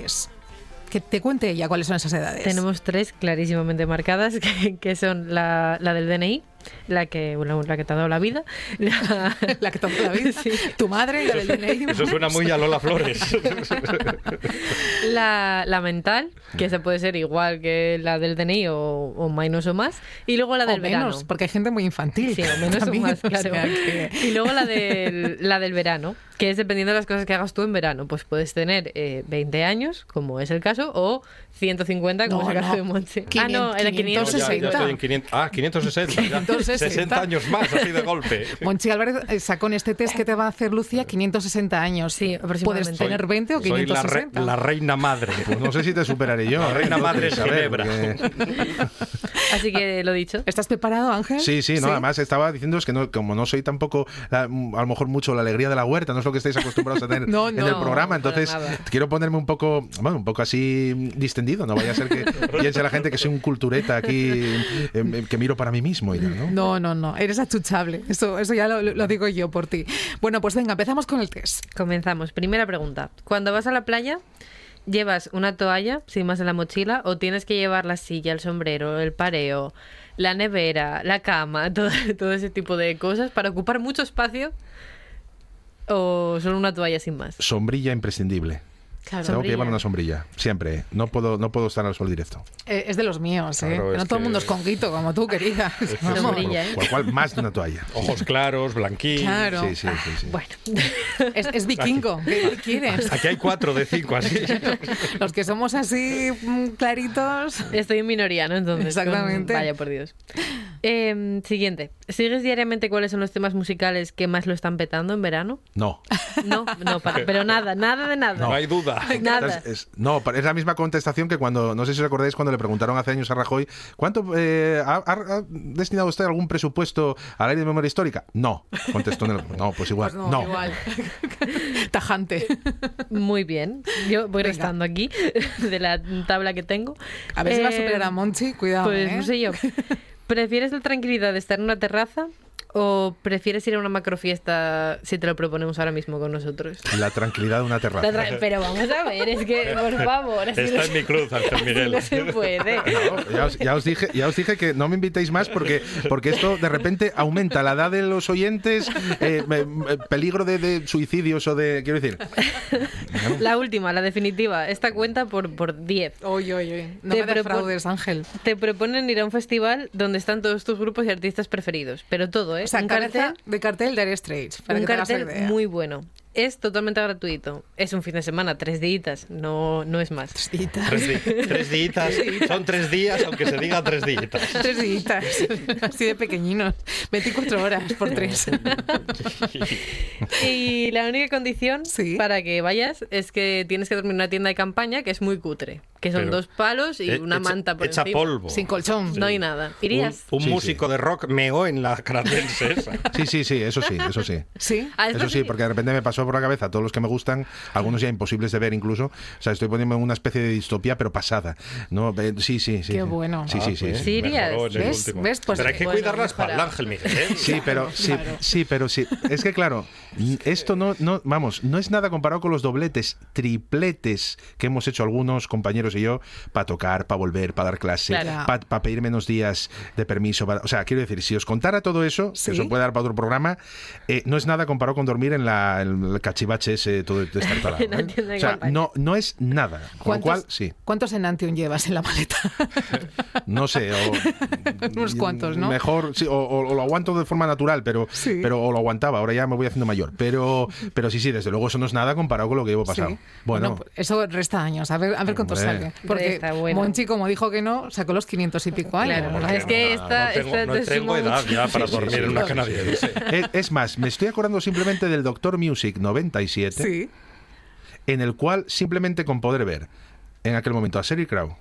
S2: Que te cuente ella cuáles son esas edades.
S7: Tenemos tres clarísimamente marcadas, que, son la, la del DNI, la que, bueno, la que te ha dado la vida, la,
S2: la que te ha dado la vida,
S7: Sí.
S2: tu madre, la del DNI.
S6: Eso suena muy a Lola Flores.
S7: la, la mental, que esa puede ser igual que la del DNI o, o menos o más, y luego la
S2: O
S7: del
S2: menos,
S7: verano.
S2: porque hay gente muy infantil.
S7: Sí, o menos
S2: también,
S7: o más,
S2: o
S7: claro.
S2: sea que-
S7: Y luego la del, la del verano, que es dependiendo de las cosas que hagas tú en verano. Pues puedes tener eh, 20 años, como es el caso, o 150, como
S2: No,
S7: es el caso
S2: no.
S7: de Monse.
S2: 500,
S7: ah, no, era 500.
S6: Ya, ya estoy en 500, ah, 560. ya.
S2: 560.
S6: 60 años más, así de golpe.
S2: Monchi Álvarez eh, sacó en este test que te va a hacer Lucía 560 años.
S7: Sí,
S2: Puedes
S7: aproximadamente.
S2: tener 20 o
S6: Soy la, re-
S2: 560.
S6: la reina madre.
S8: Pues no sé si te superaré yo.
S6: La
S8: ¿eh?
S6: reina madre
S8: Entonces, a ver,
S6: Ginebra.
S8: porque-
S7: Así que lo dicho.
S2: ¿Estás preparado, Ángel?
S8: Sí, sí, no, además estaba diciendo es que no, como no soy tampoco la- a lo mejor mucho la alegría de la huerta, no es lo que estáis acostumbrados a tener
S2: No,
S8: en
S2: no,
S8: el programa, entonces quiero ponerme un poco, bueno, un poco así distendido, no vaya a ser que piense la gente que soy un cultureta aquí eh, eh, que miro para mí mismo y ¿no?
S2: No, no, no, eres achuchable. Eso, eso ya lo, lo digo yo por ti. Bueno, pues venga, empezamos con el test.
S7: Comenzamos. Primera pregunta. Cuando vas a la playa, ¿llevas una toalla sin más en la mochila o tienes que llevar la silla, el sombrero, el pareo, la nevera, la cama, todo, todo ese tipo de cosas para ocupar mucho espacio? ¿O solo una toalla sin más?
S8: Sombrilla imprescindible.
S2: Claro.
S8: Tengo que llevar una sombrilla, siempre. No puedo, no puedo estar al sol directo.
S2: Eh, es de los míos, ¿eh?
S6: Claro,
S2: no
S6: es
S2: todo el
S6: que-
S2: mundo es conguito, como tú, querida. Vamos.
S7: Sombrilla, ¿eh?
S8: Con lo cual, más de una toalla.
S6: Ojos claros, blanquín.
S2: Claro.
S8: Sí, sí, sí. sí.
S7: Bueno,
S2: Es, es vikingo. ¿Qué quieres?
S6: Aquí hay cuatro de cinco así.
S2: Los que somos así mm, claritos.
S7: estoy en minoría, ¿no? Entonces,
S2: Exactamente.
S7: Vaya, por Dios. Eh, siguiente. ¿Sigues diariamente cuáles son los temas musicales que más lo están petando en verano?
S8: No.
S7: No, no, para- pero nada, nada de nada.
S6: No hay duda.
S7: Nada.
S8: Es- es- no, es la misma contestación que cuando, no sé si os acordáis, cuando le preguntaron hace años a Rajoy, ¿cuánto eh, ha, destinado usted algún presupuesto al área de memoria histórica? No, contestó en el, no, pues igual,
S2: Pues no,
S8: no.
S2: igual. Tajante.
S7: Muy bien. Yo voy
S2: Venga.
S7: restando aquí de la tabla que tengo.
S2: A ver si va a
S7: Eh,
S2: superar a Monchi, cuidado.
S7: Pues
S2: ¿eh?
S7: no sé yo. ¿Prefieres la tranquilidad de estar en una terraza o prefieres ir a una macrofiesta si te lo proponemos ahora mismo con nosotros?
S8: La tranquilidad de una terraza.
S7: tra- Pero vamos a ver, es que, por favor,
S6: Está en mi cruz, Ángel Miguel.
S7: no se puede.
S8: No, ya, os, ya os dije, ya os dije que no me invitéis más porque, porque esto de repente aumenta la edad de los oyentes, eh, me- me- peligro de, de suicidios o de. Quiero decir.
S7: La última, la definitiva. Esta cuenta por, por 10.
S2: Oye, oye, no
S7: Te
S2: me defraudes, Ángel.
S7: Te proponen ir a un festival donde están todos tus grupos y artistas preferidos. Pero todo, ¿eh?
S2: O sea,
S7: un cartel,
S2: de cartel de Dire Straits. Para
S7: un
S2: que te hagas la
S7: cartel
S2: idea.
S7: muy bueno. Es totalmente gratuito. Es un fin de semana, tres días, no, no es más.
S6: Tres, di- tres días. Son tres días, aunque se diga tres días.
S2: Tres días, así de pequeñinos. 24 horas por tres.
S7: Y la única condición
S2: Sí.
S7: para que vayas es que tienes que dormir en una tienda de campaña que es muy cutre. Que son
S6: Pero-
S7: dos palos y
S6: Eh,
S7: una
S6: echa-
S7: manta por
S6: Echa
S7: encima.
S6: polvo.
S2: Sin colchón.
S7: No hay nada.
S6: Un,
S7: ¿Irías?
S6: un
S8: Sí,
S6: músico de rock meó en la esa.
S8: Sí, sí, sí, eso sí, eso sí.
S2: Sí.
S7: Ah,
S8: Eso sí, porque de repente me pasó por la cabeza todos los que me gustan, algunos ya imposibles de ver incluso. O sea, estoy poniendo una especie de distopía, pero pasada. No, Eh, sí, sí, sí.
S2: Qué
S8: sí.
S2: bueno.
S8: Sí, sí, sí.
S6: pues,
S8: sí.
S6: En el
S2: ¿Ves? ¿Ves? Pues-
S6: Pero hay que
S7: Bueno,
S6: cuidar la espalda. Ángel Miguel. ¿eh?
S8: Sí, pero sí, sí, pero sí. Es que claro, esto no, no, vamos, no es nada comparado con los dobletes, tripletes que hemos hecho algunos compañeros y yo para tocar, para volver, para dar clase,
S7: Claro.
S8: para pedir menos días de permiso. para- o sea, quiero decir, si os contara todo eso,
S2: Sí.
S8: que eso puede dar para otro programa, eh, no es nada comparado con dormir en la, en el cachivache ese todo destartalado. ¿eh? O sea, no, no es nada. Con lo cual, sí,
S2: ¿Cuántos Enantium llevas en la maleta?
S8: no sé. O,
S2: Unos cuantos, ¿no?
S8: Mejor, sí, o, o- o lo aguanto de forma natural, pero,
S2: Sí.
S8: pero o lo aguantaba, ahora ya me voy haciendo mayor. Pero, pero sí, sí, desde luego eso no es nada comparado con lo que llevo pasado.
S2: Sí.
S8: Bueno,
S2: pues eso resta años. A ver, a ver cuánto sale. Porque
S7: bueno.
S2: Monchi, como dijo que no, sacó los 500 y pico años.
S7: Claro, es que esta,
S6: no tengo,
S7: esta
S6: no
S7: te
S6: tengo
S7: suma
S6: edad ya para dormir
S8: sí,
S6: en una
S8: sí,
S6: canadiense.
S8: es, es más, me estoy acordando simplemente del Doctor Music 97,
S2: Sí.
S8: en el cual simplemente con poder ver en aquel momento a Sherry Crow,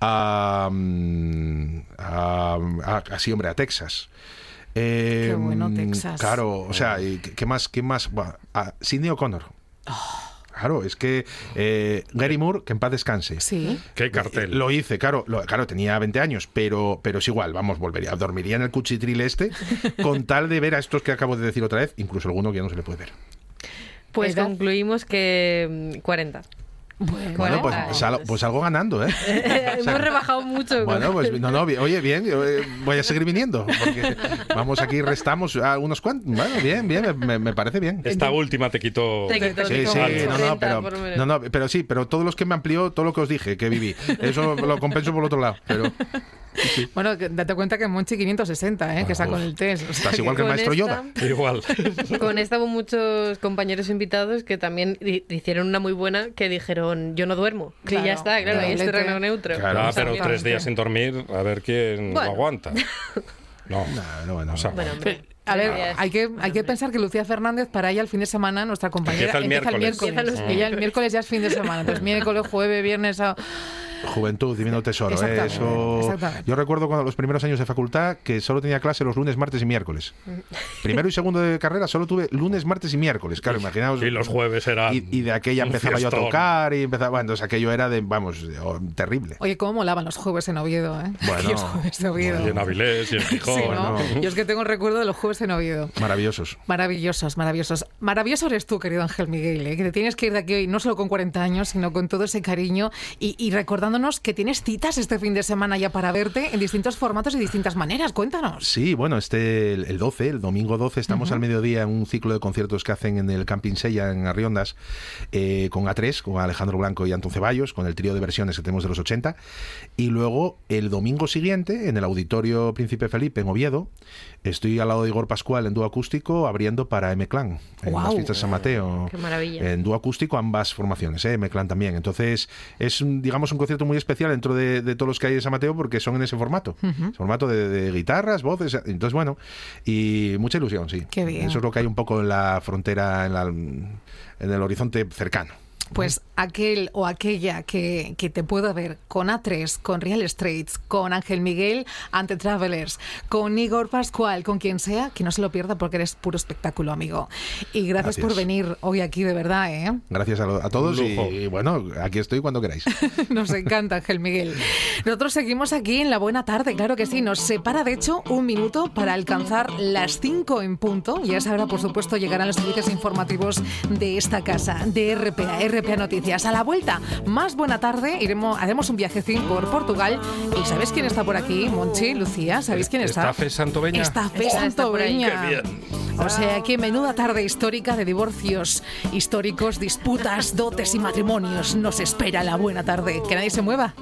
S8: a, mm, a, hombre, a Texas. Eh,
S2: Qué bueno,
S8: mm,
S2: Texas.
S8: Claro, o sea, ¿qué qué más? ¿Qué más? Buah, A Sidney O'Connor. Claro, es que eh, Gary Moore, que en paz descanse.
S2: Sí.
S6: Qué cartel.
S8: Lo hice, claro, lo- claro, tenía 20 años, pero, pero es igual, vamos, volvería, dormiría en el cuchitril este, con tal de ver a estos que acabo de decir otra vez, incluso alguno que ya no se le puede ver.
S7: Pues
S2: ¿Edad?
S7: concluimos que mm, 40.
S2: Bueno,
S8: Bueno, pues, sal- pues algo ganando, ¿eh?
S7: Hemos rebajado mucho.
S8: Bueno, pues no, no, oye, bien, yo, eh, voy a seguir viniendo, porque vamos aquí, restamos a unos cuantos, bueno, bien, bien, me- parece bien.
S6: Esta última te quitó.
S7: Te quitó,
S8: Sí, sí, no,
S7: 40
S8: no, pero, no, no, pero sí, pero todos los que me amplió, todo lo que os dije que viví, eso lo compenso por otro lado, pero
S2: Bueno, date cuenta que Monchi 560, ¿eh? que sacó el test. O sea
S8: estás igual que el
S7: con
S8: maestro
S7: esta-
S8: Yoda.
S6: Igual.
S7: Con esta hubo muchos compañeros invitados que también hicieron una muy buena que dijeron yo no duermo. Y
S2: Claro,
S7: ya está, claro, ahí es terreno neutro.
S8: Claro.
S6: Pero tres días sin dormir, a ver quién
S7: Bueno.
S6: lo aguanta. No.
S8: No, no, bueno,
S6: O sea,
S7: Bueno, hombre.
S2: A ver, hay que, hay que pensar que Lucía Fernández, para ella el fin de semana, nuestra compañera,
S6: Empieza el miércoles.
S7: Empieza los
S2: Ella el miércoles ya es fin de semana. Entonces, miércoles, jueves, viernes, sábado.
S8: Juventud, divino tesoro. ¿eh? Eso...
S2: exactamente.
S8: Yo recuerdo cuando los primeros años de facultad que solo tenía clase los lunes, martes y miércoles. Primero y segundo de carrera solo tuve lunes, martes y miércoles. Claro, imaginaos.
S6: Y los jueves eran
S8: Y, y de aquella empezaba yo a tocar y empezaba. Bueno, entonces aquello era de, vamos, de- oh, terrible.
S2: Oye, cómo molaban los jueves en Oviedo, ¿eh?
S8: Bueno.
S2: Aquellos jueves de Oviedo.
S6: Y en Avilés y en Gijón.
S2: Sí, ¿no?
S8: bueno.
S2: Yo es que tengo el recuerdo de los jueves en Oviedo.
S8: Maravillosos.
S2: Maravillosos, maravillosos. Maravilloso eres tú, querido Ángel Miguel, ¿eh? que te tienes que ir de aquí hoy no solo con 40 años, sino con todo ese cariño y, y recordándonos que tienes citas este fin de semana ya para verte en distintos formatos y distintas maneras. Cuéntanos.
S8: Sí, bueno, este el, el 12, el domingo 12, estamos al mediodía en un ciclo de conciertos que hacen en el Camping Sella en Arriondas eh, con A3, con Alejandro Blanco y Antón Ceballos, con el trío de versiones que tenemos de los 80. Y luego el domingo siguiente, en el Auditorio Príncipe Felipe en Oviedo, estoy al lado de Igor Pascual en dúo acústico abriendo para M-Clan en
S2: Guau.
S8: las fiestas de San Mateo.
S7: Qué maravilla.
S8: En dúo acústico ambas formaciones, ¿eh? M-Clan también. Entonces es, un, digamos, un concierto muy especial dentro de, de todos los que hay de San Mateo porque son en ese formato. Formato de, de guitarras, voces. Entonces, bueno, y mucha ilusión, sí.
S2: Qué bien.
S8: Eso es lo que hay un poco en la frontera, en, la- en el horizonte cercano.
S2: Pues aquel o aquella que, que te pueda ver con A3, con Real Straits, con Ángel Miguel ante Travelers, con Igor Pascual, con quien sea, que no se lo pierda porque eres puro espectáculo, amigo. Y gracias,
S8: Gracias.
S2: por venir hoy aquí, de verdad, ¿eh?
S8: Gracias a, lo- a todos y, y, bueno, aquí estoy cuando queráis.
S2: Nos encanta, Ángel Miguel. Nosotros seguimos aquí en la buena tarde, claro que sí. Nos separa, de hecho, un minuto para alcanzar las 5 en punto. Y a esa hora, por supuesto, llegarán los servicios informativos de esta casa, de RPA, RPA Noticias. A la vuelta, más buena tarde, iremos, haremos un viajecín por Portugal. ¿Y sabéis quién está por aquí? Monchi, Lucía, ¿sabéis quién está?
S6: ¿Está Fe Santoveña?
S2: Está Fe. Santoveña.
S6: Qué bien.
S2: O sea, que menuda tarde histórica de divorcios históricos, disputas, dotes y matrimonios. Nos espera la buena tarde. Que nadie se mueva.